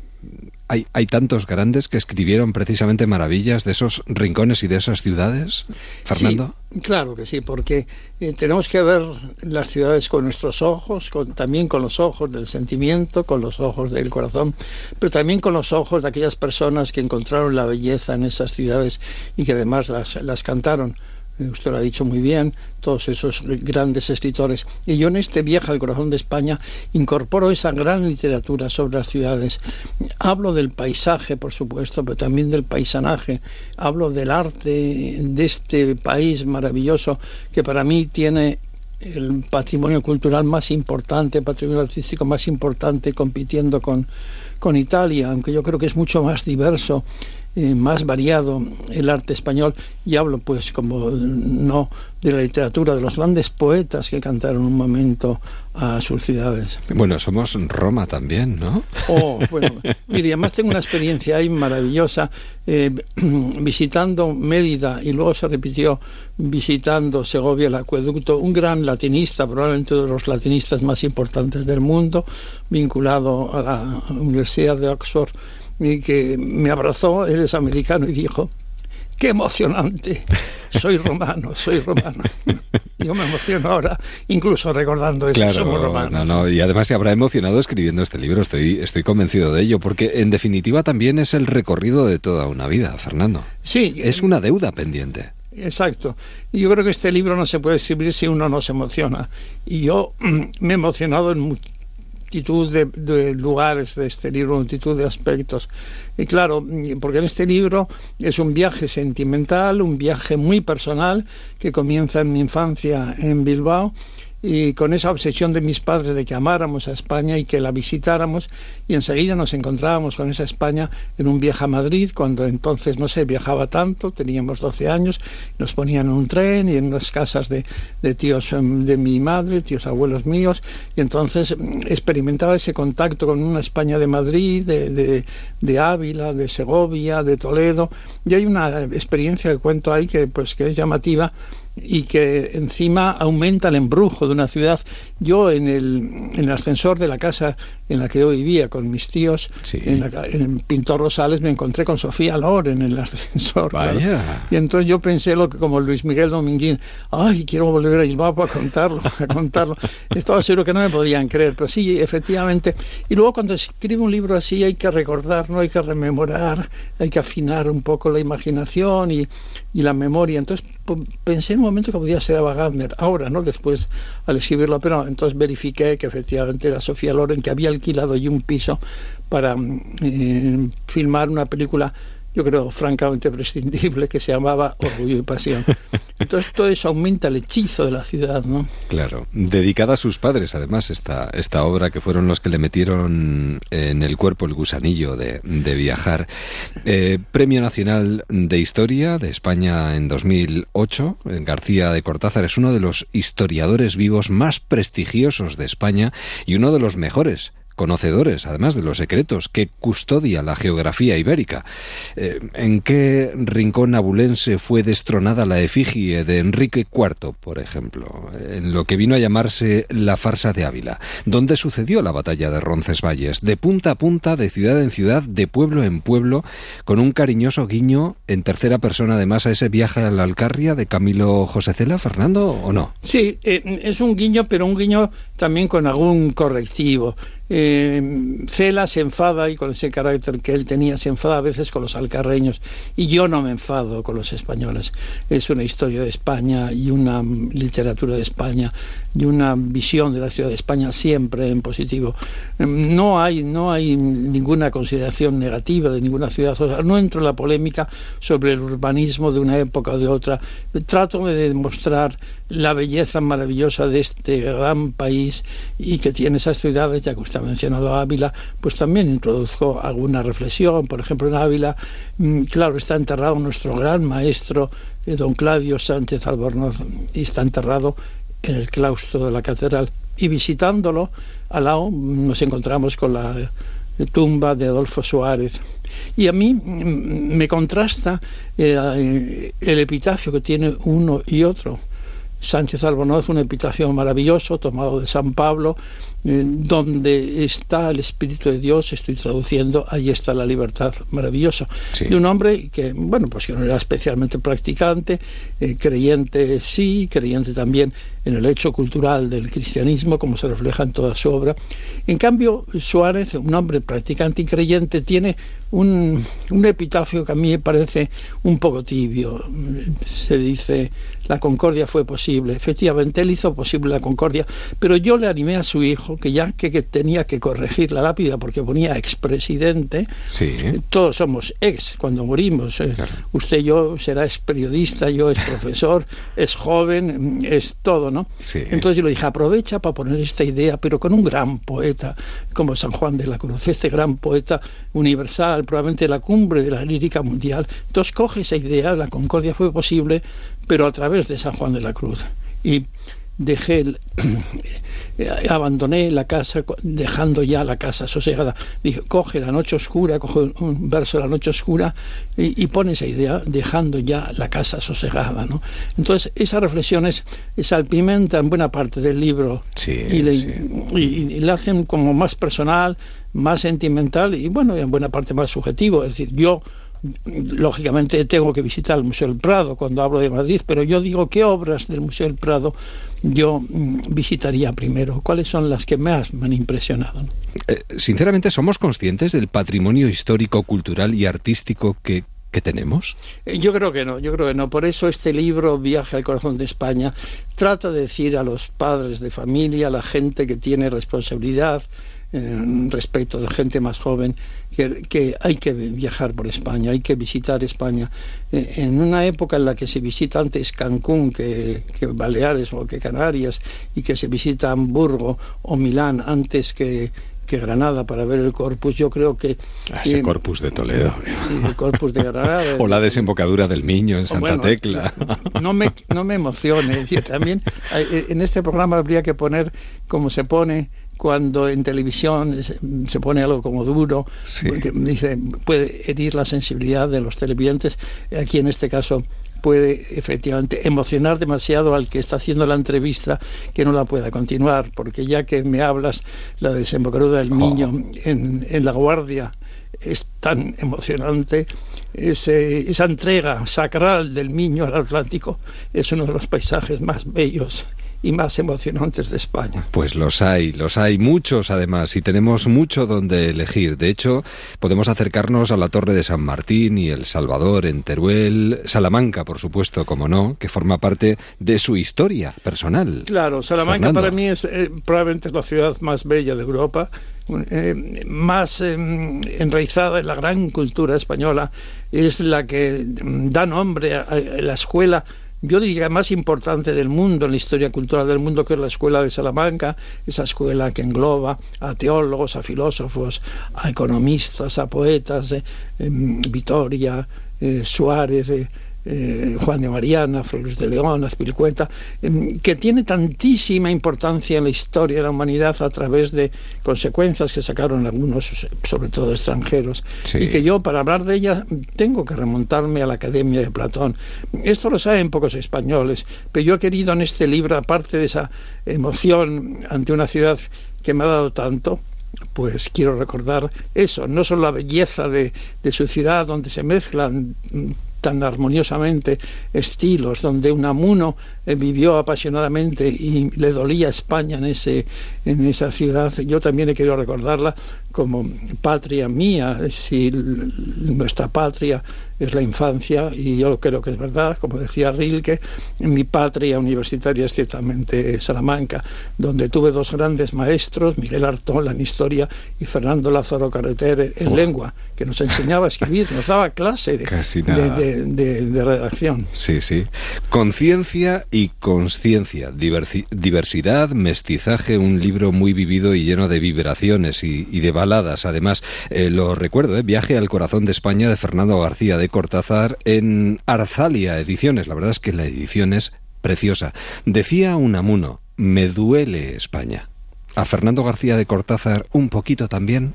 hay, hay, tantos grandes que escribieron precisamente maravillas de esos rincones y de esas ciudades, Fernando. Sí, claro que sí, porque eh, tenemos que ver las ciudades con nuestros ojos, con, también con los ojos del sentimiento, con los ojos del corazón, pero también con los ojos de aquellas personas que encontraron la belleza en esas ciudades y que además las, las cantaron usted lo ha dicho muy bien, todos esos grandes escritores. Y yo en este viaje al corazón de España incorporo esa gran literatura sobre las ciudades. Hablo del paisaje, por supuesto, pero también del paisanaje. Hablo del arte de este país maravilloso que para mí tiene el patrimonio cultural más importante, el patrimonio artístico más importante, compitiendo con, con Italia, aunque yo creo que es mucho más diverso eh, más variado el arte español y hablo pues como no de la literatura de los grandes poetas que cantaron un momento a sus ciudades. Bueno, somos Roma también, ¿no? Oh, bueno, mire, además tengo una experiencia ahí maravillosa eh, visitando Mérida y luego se repitió visitando Segovia el acueducto, un gran latinista, probablemente uno de los latinistas más importantes del mundo, vinculado a la Universidad de Oxford y que me abrazó, él es americano, y dijo, qué emocionante, soy romano, soy romano. Yo me emociono ahora, incluso recordando eso, somos romanos. No, no, y además se habrá emocionado escribiendo este libro, estoy, estoy convencido de ello, porque en definitiva también es el recorrido de toda una vida, Fernando. Sí. Es una deuda pendiente. Exacto. Yo creo que este libro no se puede escribir si uno no se emociona. Y yo me he emocionado en multitud de, de, lugares de este libro, multitud de aspectos. Y claro, porque en este libro es un viaje sentimental, un viaje muy personal que comienza en mi infancia en Bilbao y con esa obsesión de mis padres de que amáramos a España y que la visitáramos y enseguida nos encontrábamos con esa España en un viaje a Madrid cuando entonces no se viajaba tanto, teníamos 12 años, nos ponían en un tren y en unas casas de, de tíos de mi madre, tíos abuelos míos y entonces experimentaba ese contacto con una España de Madrid, de, de, de Ávila, de Segovia, de Toledo y hay una experiencia que cuento ahí que pues que es llamativa y que encima aumenta el embrujo de una ciudad. Yo en el, en el ascensor de la casa en la que yo vivía con mis tíos, sí. en, la, en, Pintor Rosales, me encontré con Sofía Loren en el ascensor. Claro. Y entonces yo pensé lo que como Luis Miguel Dominguín, ay, quiero volver a Bilbao para contarlo, a contarlo. Estaba seguro que no me podían creer, pero sí, efectivamente. Y luego cuando se escribe un libro así hay que recordar, no hay que rememorar, hay que afinar un poco la imaginación y, y la memoria. Entonces pensé en un momento que podía ser Ava Gardner, ahora, ¿no? Después al escribirlo, pero entonces verifiqué que efectivamente era Sofía Loren, que había alquilado allí un piso para eh, filmar una película yo creo, francamente prescindible, que se llamaba Orgullo y Pasión. Entonces todo eso aumenta el hechizo de la ciudad, ¿no? Claro, dedicada a sus padres, además, esta, esta obra que fueron los que le metieron en el cuerpo el gusanillo de, de viajar. Eh, Premio Nacional de Historia de España en 2008, García de Cortázar es uno de los historiadores vivos más prestigiosos de España y uno de los mejores conocedores, además de los secretos, que custodia la geografía ibérica. Eh, ¿En qué rincón abulense fue destronada la efigie de Enrique IV, por ejemplo? En lo que vino a llamarse la farsa de Ávila. ¿Dónde sucedió la batalla de Roncesvalles? De punta a punta, de ciudad en ciudad, de pueblo en pueblo, con un cariñoso guiño en tercera persona, además, a ese viaje a la Alcarria de Camilo José Cela, Fernando, ¿o no? Sí, eh, es un guiño, pero un guiño también con algún correctivo. Eh, Cela se enfada y con ese carácter que él tenía se enfada a veces con los alcarreños y yo no me enfado con los españoles. Es una historia de España y una literatura de España y una visión de la ciudad de España siempre en positivo. No hay, no hay ninguna consideración negativa de ninguna ciudad. No entro en la polémica sobre el urbanismo de una época o de otra. Trato de demostrar la belleza maravillosa de este gran país y que tiene esas ciudades, ya que usted ha mencionado Ávila, pues también introduzco alguna reflexión. Por ejemplo, en Ávila, mm, claro, está enterrado nuestro gran maestro, eh, don Claudio Sánchez Albornoz, y está enterrado en el claustro de la catedral. Y visitándolo, al lado nos encontramos con la tumba de Adolfo Suárez. Y a mí mm, me contrasta eh, el epitafio que tiene uno y otro. Sánchez Albornoz, un epitafio maravilloso tomado de San Pablo, donde está el Espíritu de Dios, estoy traduciendo, ahí está la libertad maravillosa. De un hombre que, bueno, pues que no era especialmente practicante, eh, creyente sí, creyente también en el hecho cultural del cristianismo, como se refleja en toda su obra. En cambio, Suárez, un hombre practicante y creyente, tiene un, un epitafio que a mí me parece un poco tibio. Se dice, la concordia fue posible. Efectivamente, él hizo posible la concordia, pero yo le animé a su hijo, que ya que, que tenía que corregir la lápida porque ponía expresidente, Sí. todos somos ex cuando morimos. eh, Usted y yo será ex periodista, yo es profesor, es joven, mm, es todo, ¿no? Entonces yo le dije, aprovecha para poner esta idea, pero con un gran poeta como San Juan de la Cruz, este gran poeta universal, probablemente la cumbre de la lírica mundial. Entonces coge esa idea, la concordia fue posible, pero a través de San Juan de la Cruz. Y dejé el- abandoné la casa dejando ya la casa sosegada. Dije coge la noche oscura coge un- un verso de la noche oscura y, y pone esa idea dejando ya la casa sosegada ¿no? entonces esas reflexiones salpimentan buena parte del libro y, le, y- y le hacen como más personal más sentimental y bueno en buena parte más subjetivo. Es decir yo lógicamente tengo que visitar el Museo del Prado cuando hablo de Madrid, pero yo digo qué obras del Museo del Prado yo mm, visitaría primero, cuáles son las que más me han impresionado. ¿no? Eh, sinceramente, ¿somos conscientes del patrimonio histórico, cultural y artístico que, que tenemos? Eh, Yo creo que no, yo creo que no. Por eso este libro, Viaje al Corazón de España, trata de decir a los padres de familia, a la gente que tiene responsabilidad eh, respecto de gente más joven, que, que hay que viajar por España, hay que visitar España. Eh, en una época en la que se visita antes Cancún que, que Baleares o que Canarias y que se visita Hamburgo o Milán antes que que Granada para ver el corpus, yo creo que... Ah, Ese eh, corpus de Toledo. el corpus de Granada. O la desembocadura del Miño en Santa Bueno, Tecla. no me, no me emocione. Es decir, también eh, en este programa habría que poner como se pone cuando en televisión se, pone algo como duro, dice, puede herir la sensibilidad de los televidentes. Aquí en este caso puede efectivamente emocionar demasiado al que está haciendo la entrevista que no la pueda continuar, porque ya que me hablas la desembocadura del niño en, en La Guardia, es tan emocionante, ese- esa entrega sacral del niño al Atlántico es uno de los paisajes más bellos y más emocionantes de España. Pues los hay, los hay muchos además y tenemos mucho donde elegir. De hecho, podemos acercarnos a la Torre de San Martín y El Salvador en Teruel, Salamanca, por supuesto, como no, que forma parte de su historia personal. Claro, Salamanca Fernando. para mí es eh, probablemente la ciudad más bella de Europa, eh, más eh, enraizada en la gran cultura española, es la que mm, da nombre a, a la escuela, yo diría más importante del mundo, en la historia cultural del mundo, que es la escuela de Salamanca, esa escuela que engloba a teólogos, a filósofos, a economistas, a poetas, eh, em, Vitoria, eh, Suárez, eh, eh, Juan de Mariana, Flores de León, Azpilicueta, em, que tiene tantísima importancia en la historia de la humanidad a través de consecuencias que sacaron algunos, sobre todo extranjeros, y que yo para hablar de ella tengo que remontarme a la Academia de Platón. Esto lo saben pocos españoles, pero yo he querido en este libro, aparte de esa emoción ante una ciudad que me ha dado tanto, pues quiero recordar eso, no solo la belleza de, de su ciudad donde se mezclan mm, tan armoniosamente estilos, donde Unamuno vivió apasionadamente y le dolía España en, ese, en esa ciudad. Yo también he querido recordarla como patria mía, si nuestra patria es la infancia y yo creo que es verdad, como decía Rilke, mi patria universitaria es ciertamente Salamanca, donde tuve dos grandes maestros, Miguel Artola en historia y Fernando Lázaro Carreter en lengua, que nos enseñaba a escribir, nos daba clase de, de, de, de redacción. Sí, sí. Conciencia y conciencia, diversidad, mestizaje, un libro muy vivido y lleno de vibraciones y, de baladas. Además, eh, lo recuerdo, eh, Viaje al corazón de España de Fernando García de Cortázar en Arzalia Ediciones. La verdad es que la edición es preciosa. Decía Unamuno, me duele España. ¿A Fernando García de Cortázar un poquito también?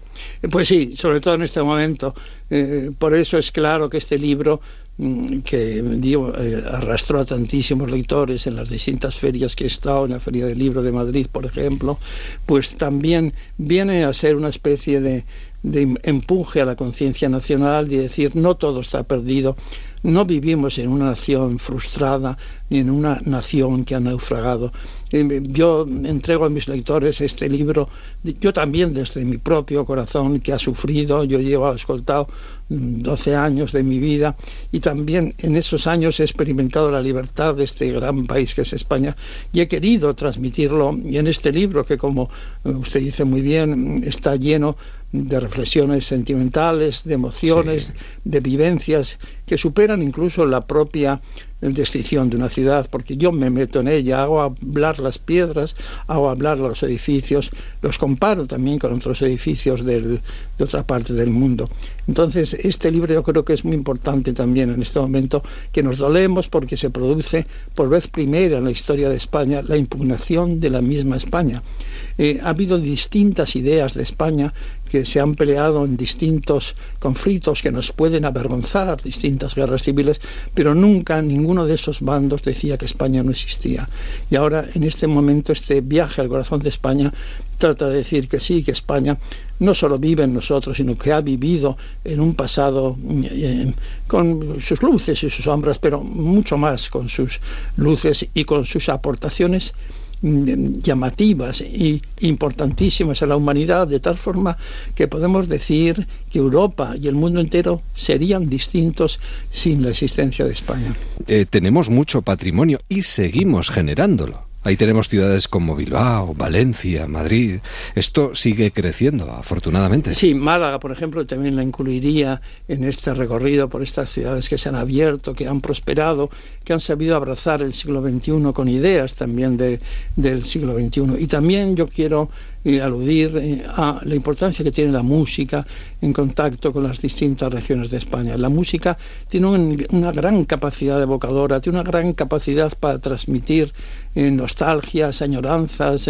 Pues sí, sobre todo en este momento. Eh, por eso es claro que este libro mm, que eh, arrastró a tantísimos lectores en las distintas ferias que he estado, en la Feria del Libro de Madrid, por ejemplo, pues también viene a ser una especie de, de empuje a la conciencia nacional y decir no todo está perdido, no vivimos en una nación frustrada ni en una nación que ha naufragado. Yo entrego a mis lectores este libro, yo también desde mi propio corazón que ha sufrido, yo llevo escoltado 12 años de mi vida y también en esos años he experimentado la libertad de este gran país que es España y he querido transmitirlo y en este libro que como usted dice muy bien está lleno de reflexiones sentimentales, de emociones, sí. de vivencias que superan incluso la propia descripción de una ciudad, porque yo me meto en ella, hago hablar las piedras, hago hablar los edificios, los comparo también con otros edificios del, de otra parte del mundo. Entonces, este libro yo creo que es muy importante también en este momento, que nos dolemos porque se produce por vez primera en la historia de España la impugnación de la misma España. Eh, ha habido distintas ideas de España que se han peleado en distintos conflictos que nos pueden avergonzar, distintas guerras civiles, pero nunca ninguno de esos bandos decía que España no existía. Y ahora, en este momento, este viaje al corazón de España trata de decir que sí, que España no solo vive en nosotros, sino que ha vivido en un pasado eh, con sus luces y sus sombras, pero mucho más con sus luces y con sus aportaciones llamativas y importantísimas a la humanidad, de tal forma que podemos decir que Europa y el mundo entero serían distintos sin la existencia de España. Eh, tenemos mucho patrimonio y seguimos generándolo. Ahí tenemos ciudades como Bilbao, Valencia, Madrid. Esto sigue creciendo, afortunadamente. Sí, Málaga, por ejemplo, también la incluiría en este recorrido por estas ciudades que se han abierto, que han prosperado, que han sabido abrazar el siglo XXI con ideas también de, del siglo XXI. Y también yo quiero eh, aludir eh, a la importancia que tiene la música en contacto con las distintas regiones de España. La música tiene un, una gran capacidad evocadora, tiene una gran capacidad para transmitir eh, nostalgias, añoranzas,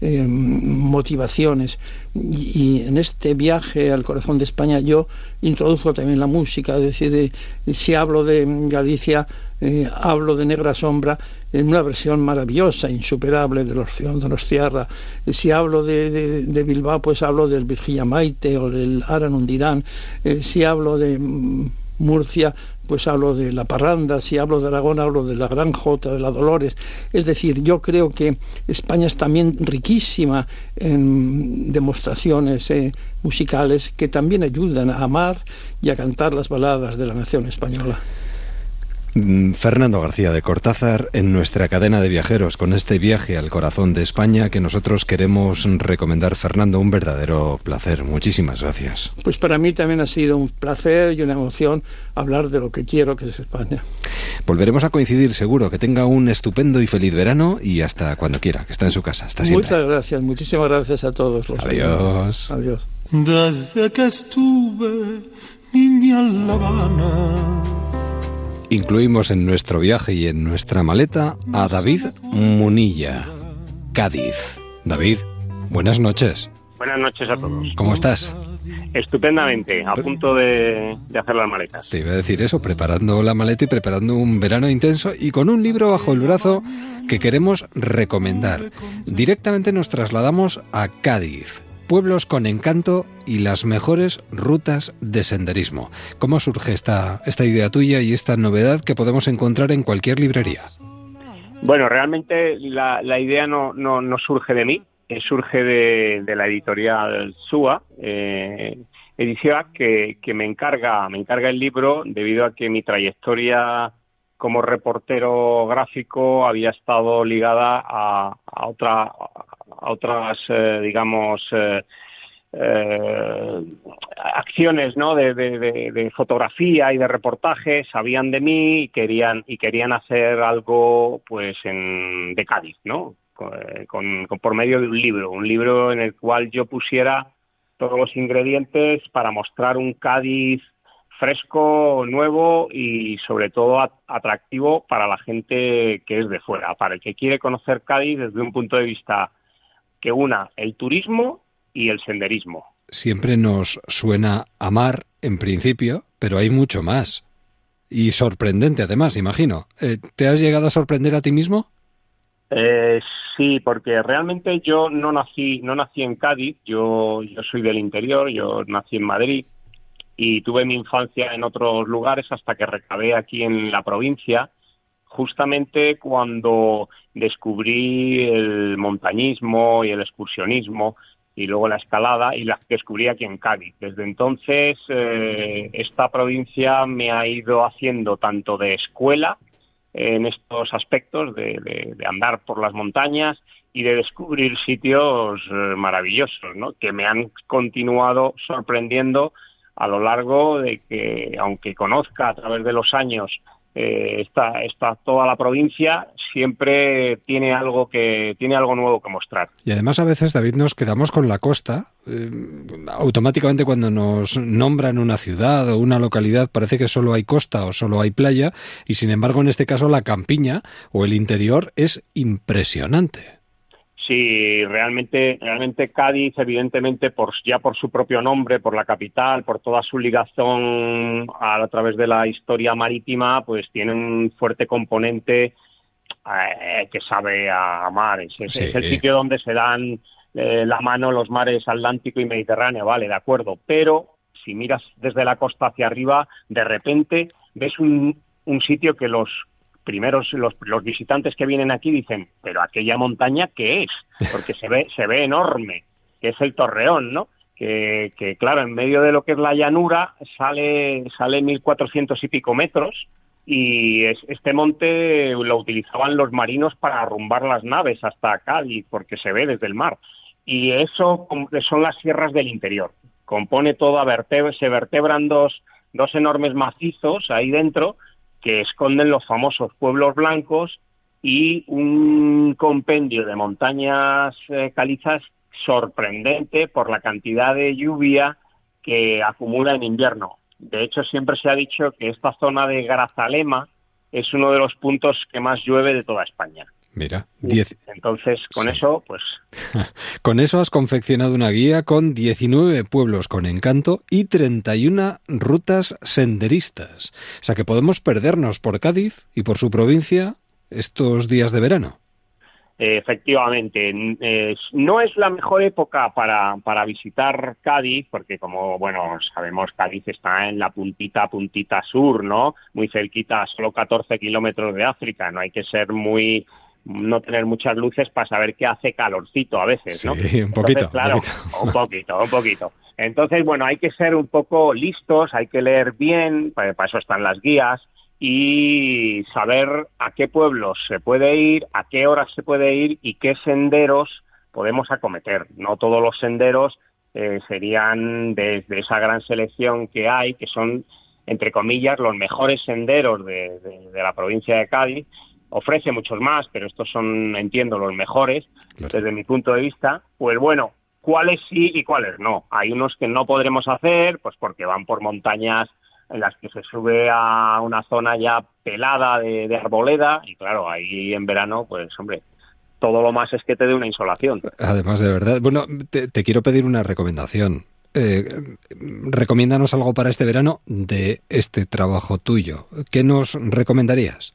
eh, motivaciones. Y, en este viaje al corazón de España yo introduzco también la música, es decir, eh, si hablo de Galicia, eh, hablo de Negra Sombra en una versión maravillosa, insuperable de los Donos Tierra. Si hablo de, de, de, Bilbao, pues hablo del Virginia Maite o del Aranundirán. Eh, si hablo de mm, Murcia, pues hablo de la parranda, si hablo de Aragón hablo de la Gran Jota, de la Dolores. Es decir, yo creo que España es también riquísima en demostraciones eh, musicales que también ayudan a amar y a cantar las baladas de la nación española. Fernando García de Cortázar en nuestra cadena de viajeros con este viaje al corazón de España que nosotros queremos recomendar. Fernando, un verdadero placer. Muchísimas gracias. Pues para mí también ha sido un placer y una emoción hablar de lo que quiero que es España. Volveremos a coincidir seguro. Que tenga un estupendo y feliz verano y hasta cuando quiera, que está en su casa. Hasta siempre. Muchas gracias, muchísimas gracias a todos los Adiós. Adiós. Desde que estuve niña en La Habana Incluimos en nuestro viaje y en nuestra maleta a David Munilla, Cádiz. David, buenas noches. Buenas noches a todos. ¿Cómo estás? Estupendamente, a punto de, de, hacer las maletas. Te iba a decir eso, preparando la maleta y preparando un verano intenso y con un libro bajo el brazo que queremos recomendar. Directamente nos trasladamos a Cádiz. Pueblos con encanto y las mejores rutas de senderismo. ¿Cómo surge esta, idea tuya y esta novedad que podemos encontrar en cualquier librería? Bueno, realmente la, idea no, no, no surge de mí, eh, surge de, de la editorial SUA, eh, edición que, que me encarga me encarga el libro debido a que mi trayectoria como reportero gráfico había estado ligada a, a otra otras eh, digamos eh, eh, acciones ¿no? De, fotografía y de reportaje sabían de mí y querían y querían hacer algo pues en, de Cádiz no con, por medio de un libro un libro en el cual yo pusiera todos los ingredientes para mostrar un Cádiz fresco, nuevo y sobre todo at- atractivo para la gente que es de fuera, para el que quiere conocer Cádiz desde un punto de vista que una el turismo y el senderismo. Siempre nos suena a mar en principio, pero hay mucho más. Y sorprendente además, imagino. Eh, ¿Te has llegado a sorprender a ti mismo? Eh, sí, porque realmente yo no nací, no nací en Cádiz, yo, yo soy del interior, yo nací en Madrid y tuve mi infancia en otros lugares hasta que recabé aquí en la provincia, justamente cuando descubrí el montañismo y el excursionismo y luego la escalada y la descubrí aquí en Cádiz. Desde entonces eh, esta provincia me ha ido haciendo tanto de escuela en estos aspectos de, de- de andar por las montañas y de descubrir sitios eh, maravillosos, ¿no? que me han continuado sorprendiendo a lo largo de que, aunque conozca a través de los años eh, esta, esta toda la provincia, siempre tiene algo que tiene algo nuevo que mostrar. Y además a veces, David, nos quedamos con la costa. Eh, automáticamente cuando nos nombran una ciudad o una localidad parece que solo hay costa o solo hay playa y sin embargo en este caso la campiña o el interior es impresionante. Sí, realmente, realmente Cádiz, evidentemente, por, ya por su propio nombre, por la capital, por toda su ligación a, a través de la historia marítima, pues tiene un fuerte componente eh, que sabe a mares. Es, Sí. es el sitio donde se dan eh, la mano los mares Atlántico y Mediterráneo, vale, de acuerdo. Pero si miras desde la costa hacia arriba, de repente ves un, un sitio que los primeros los, los visitantes que vienen aquí dicen, pero aquella montaña qué es, porque se ve se ve enorme, que es el Torreón, ¿no? Que, que claro, en medio de lo que es la llanura sale sale 1400 y pico metros y es- este monte lo utilizaban los marinos para arrumbar las naves hasta Cádiz porque se ve desde el mar y eso son las sierras del interior. Compone toda vertebra, se vertebran dos, dos enormes macizos ahí dentro que esconden los famosos pueblos blancos y un compendio de montañas eh, calizas sorprendente por la cantidad de lluvia que acumula en invierno. De hecho, siempre se ha dicho que esta zona de Grazalema es uno de los puntos que más llueve de toda España. Mira, diez- Entonces, con eso, pues con eso has confeccionado una guía con 19 pueblos con encanto y 31 rutas senderistas. O sea que podemos perdernos por Cádiz y por su provincia estos días de verano. Eh, Efectivamente, es- no es la mejor época para, para visitar Cádiz, porque como bueno sabemos Cádiz está en la puntita puntita sur, ¿no? Muy cerquita, solo 14 kilómetros de África. No hay que ser muy no tener muchas luces para saber que hace calorcito a veces, ¿no? Sí, un poquito, Entonces, claro, un poquito. un poquito, un poquito. Entonces, bueno, hay que ser un poco listos, hay que leer bien, para, eso están las guías, y saber a qué pueblos se puede ir, a qué horas se puede ir y qué senderos podemos acometer. No todos los senderos eh, serían desde esa gran selección que hay, que son, entre comillas, los mejores senderos de, de- de la provincia de Cádiz. Ofrece muchos más, pero estos son, entiendo, los mejores desde mi punto de vista. Pues bueno, cuáles sí y cuáles no. Hay unos que no podremos hacer, pues porque van por montañas en las que se sube a una zona ya pelada de, de arboleda y claro, ahí en verano, pues hombre, todo lo más es que te dé una insolación. Además, de verdad. Bueno, te, te quiero pedir una recomendación. Eh, recomiéndanos algo para este verano de este trabajo tuyo. ¿Qué nos recomendarías?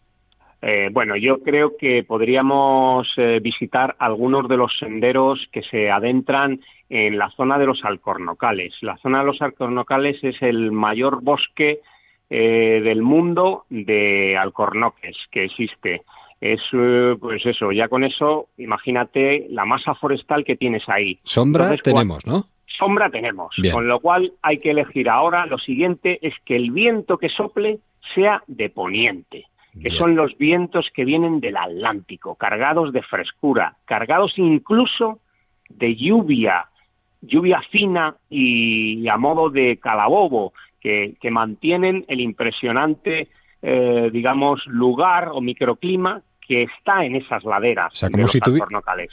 Eh, bueno, yo creo que podríamos eh, visitar algunos de los senderos que se adentran en la zona de los alcornocales. La zona de los alcornocales es el mayor bosque eh, del mundo de alcornoques que existe. Es, eh, pues eso, ya con eso, imagínate la masa forestal que tienes ahí. Sombra Entonces, tenemos, ¿no? Sombra tenemos, Bien. con lo cual hay que elegir ahora. Lo siguiente es que el viento que sople sea de poniente, que son los vientos que vienen del Atlántico, cargados de frescura, cargados incluso de lluvia, lluvia fina y, a modo de calabobo, que, que mantienen el impresionante, eh, digamos, lugar o microclima que está en esas laderas O sea, de los si,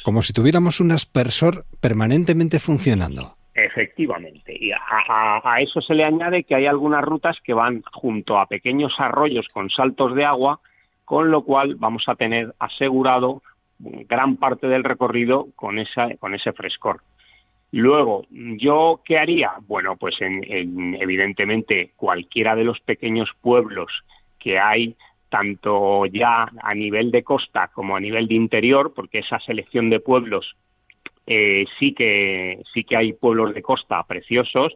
como si tuviéramos un aspersor permanentemente funcionando. Efectivamente. Y a, a- eso se le añade que hay algunas rutas que van junto a pequeños arroyos con saltos de agua, con lo cual vamos a tener asegurado gran parte del recorrido con, esa, con ese frescor. Luego, ¿yo qué haría? Bueno, pues en, en, evidentemente cualquiera de los pequeños pueblos que hay, tanto ya a nivel de costa como a nivel de interior, porque esa selección de pueblos eh, sí que sí que hay pueblos de costa preciosos,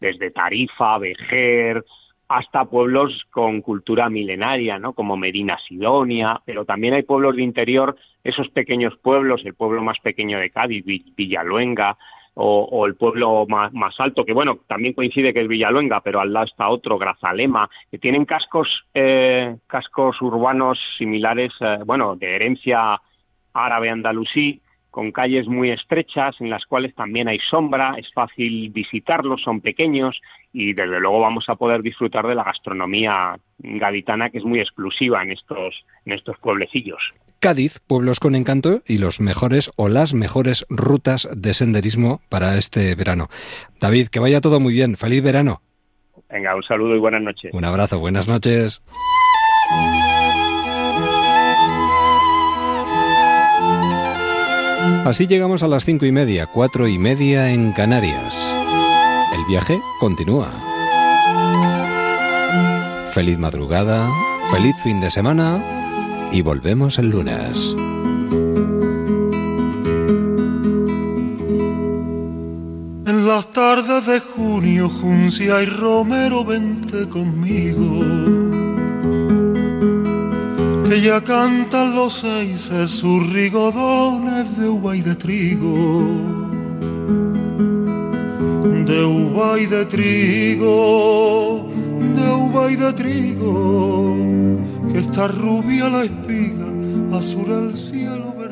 desde Tarifa, Vejer, hasta pueblos con cultura milenaria, ¿no? Como Medina Sidonia, pero también hay pueblos de interior, esos pequeños pueblos, el pueblo más pequeño de Cádiz, Vi- Villaluenga, o, el pueblo más, más alto, que bueno, también coincide que es Villaluenga, pero al lado está otro, Grazalema, que tienen cascos, eh, cascos urbanos similares, eh, bueno, de herencia árabe andalusí, con calles muy estrechas en las cuales también hay sombra, es fácil visitarlos, son pequeños y desde luego vamos a poder disfrutar de la gastronomía gaditana que es muy exclusiva en estos, en estos pueblecillos. Cádiz, pueblos con encanto y los mejores o las mejores rutas de senderismo para este verano. David, que vaya todo muy bien. Feliz verano. Venga, un saludo y buenas noches. Un abrazo, buenas noches. Así llegamos a las cinco y media, cuatro y media en Canarias. El viaje continúa. Feliz madrugada, feliz fin de semana y volvemos el lunes. En las tardes de junio, Juncia y Romero, vente conmigo. Que ya cantan los seis sus rigodones de uva y de trigo. De uva y de trigo, de uva y de trigo. Que está rubia la espiga, azul el cielo.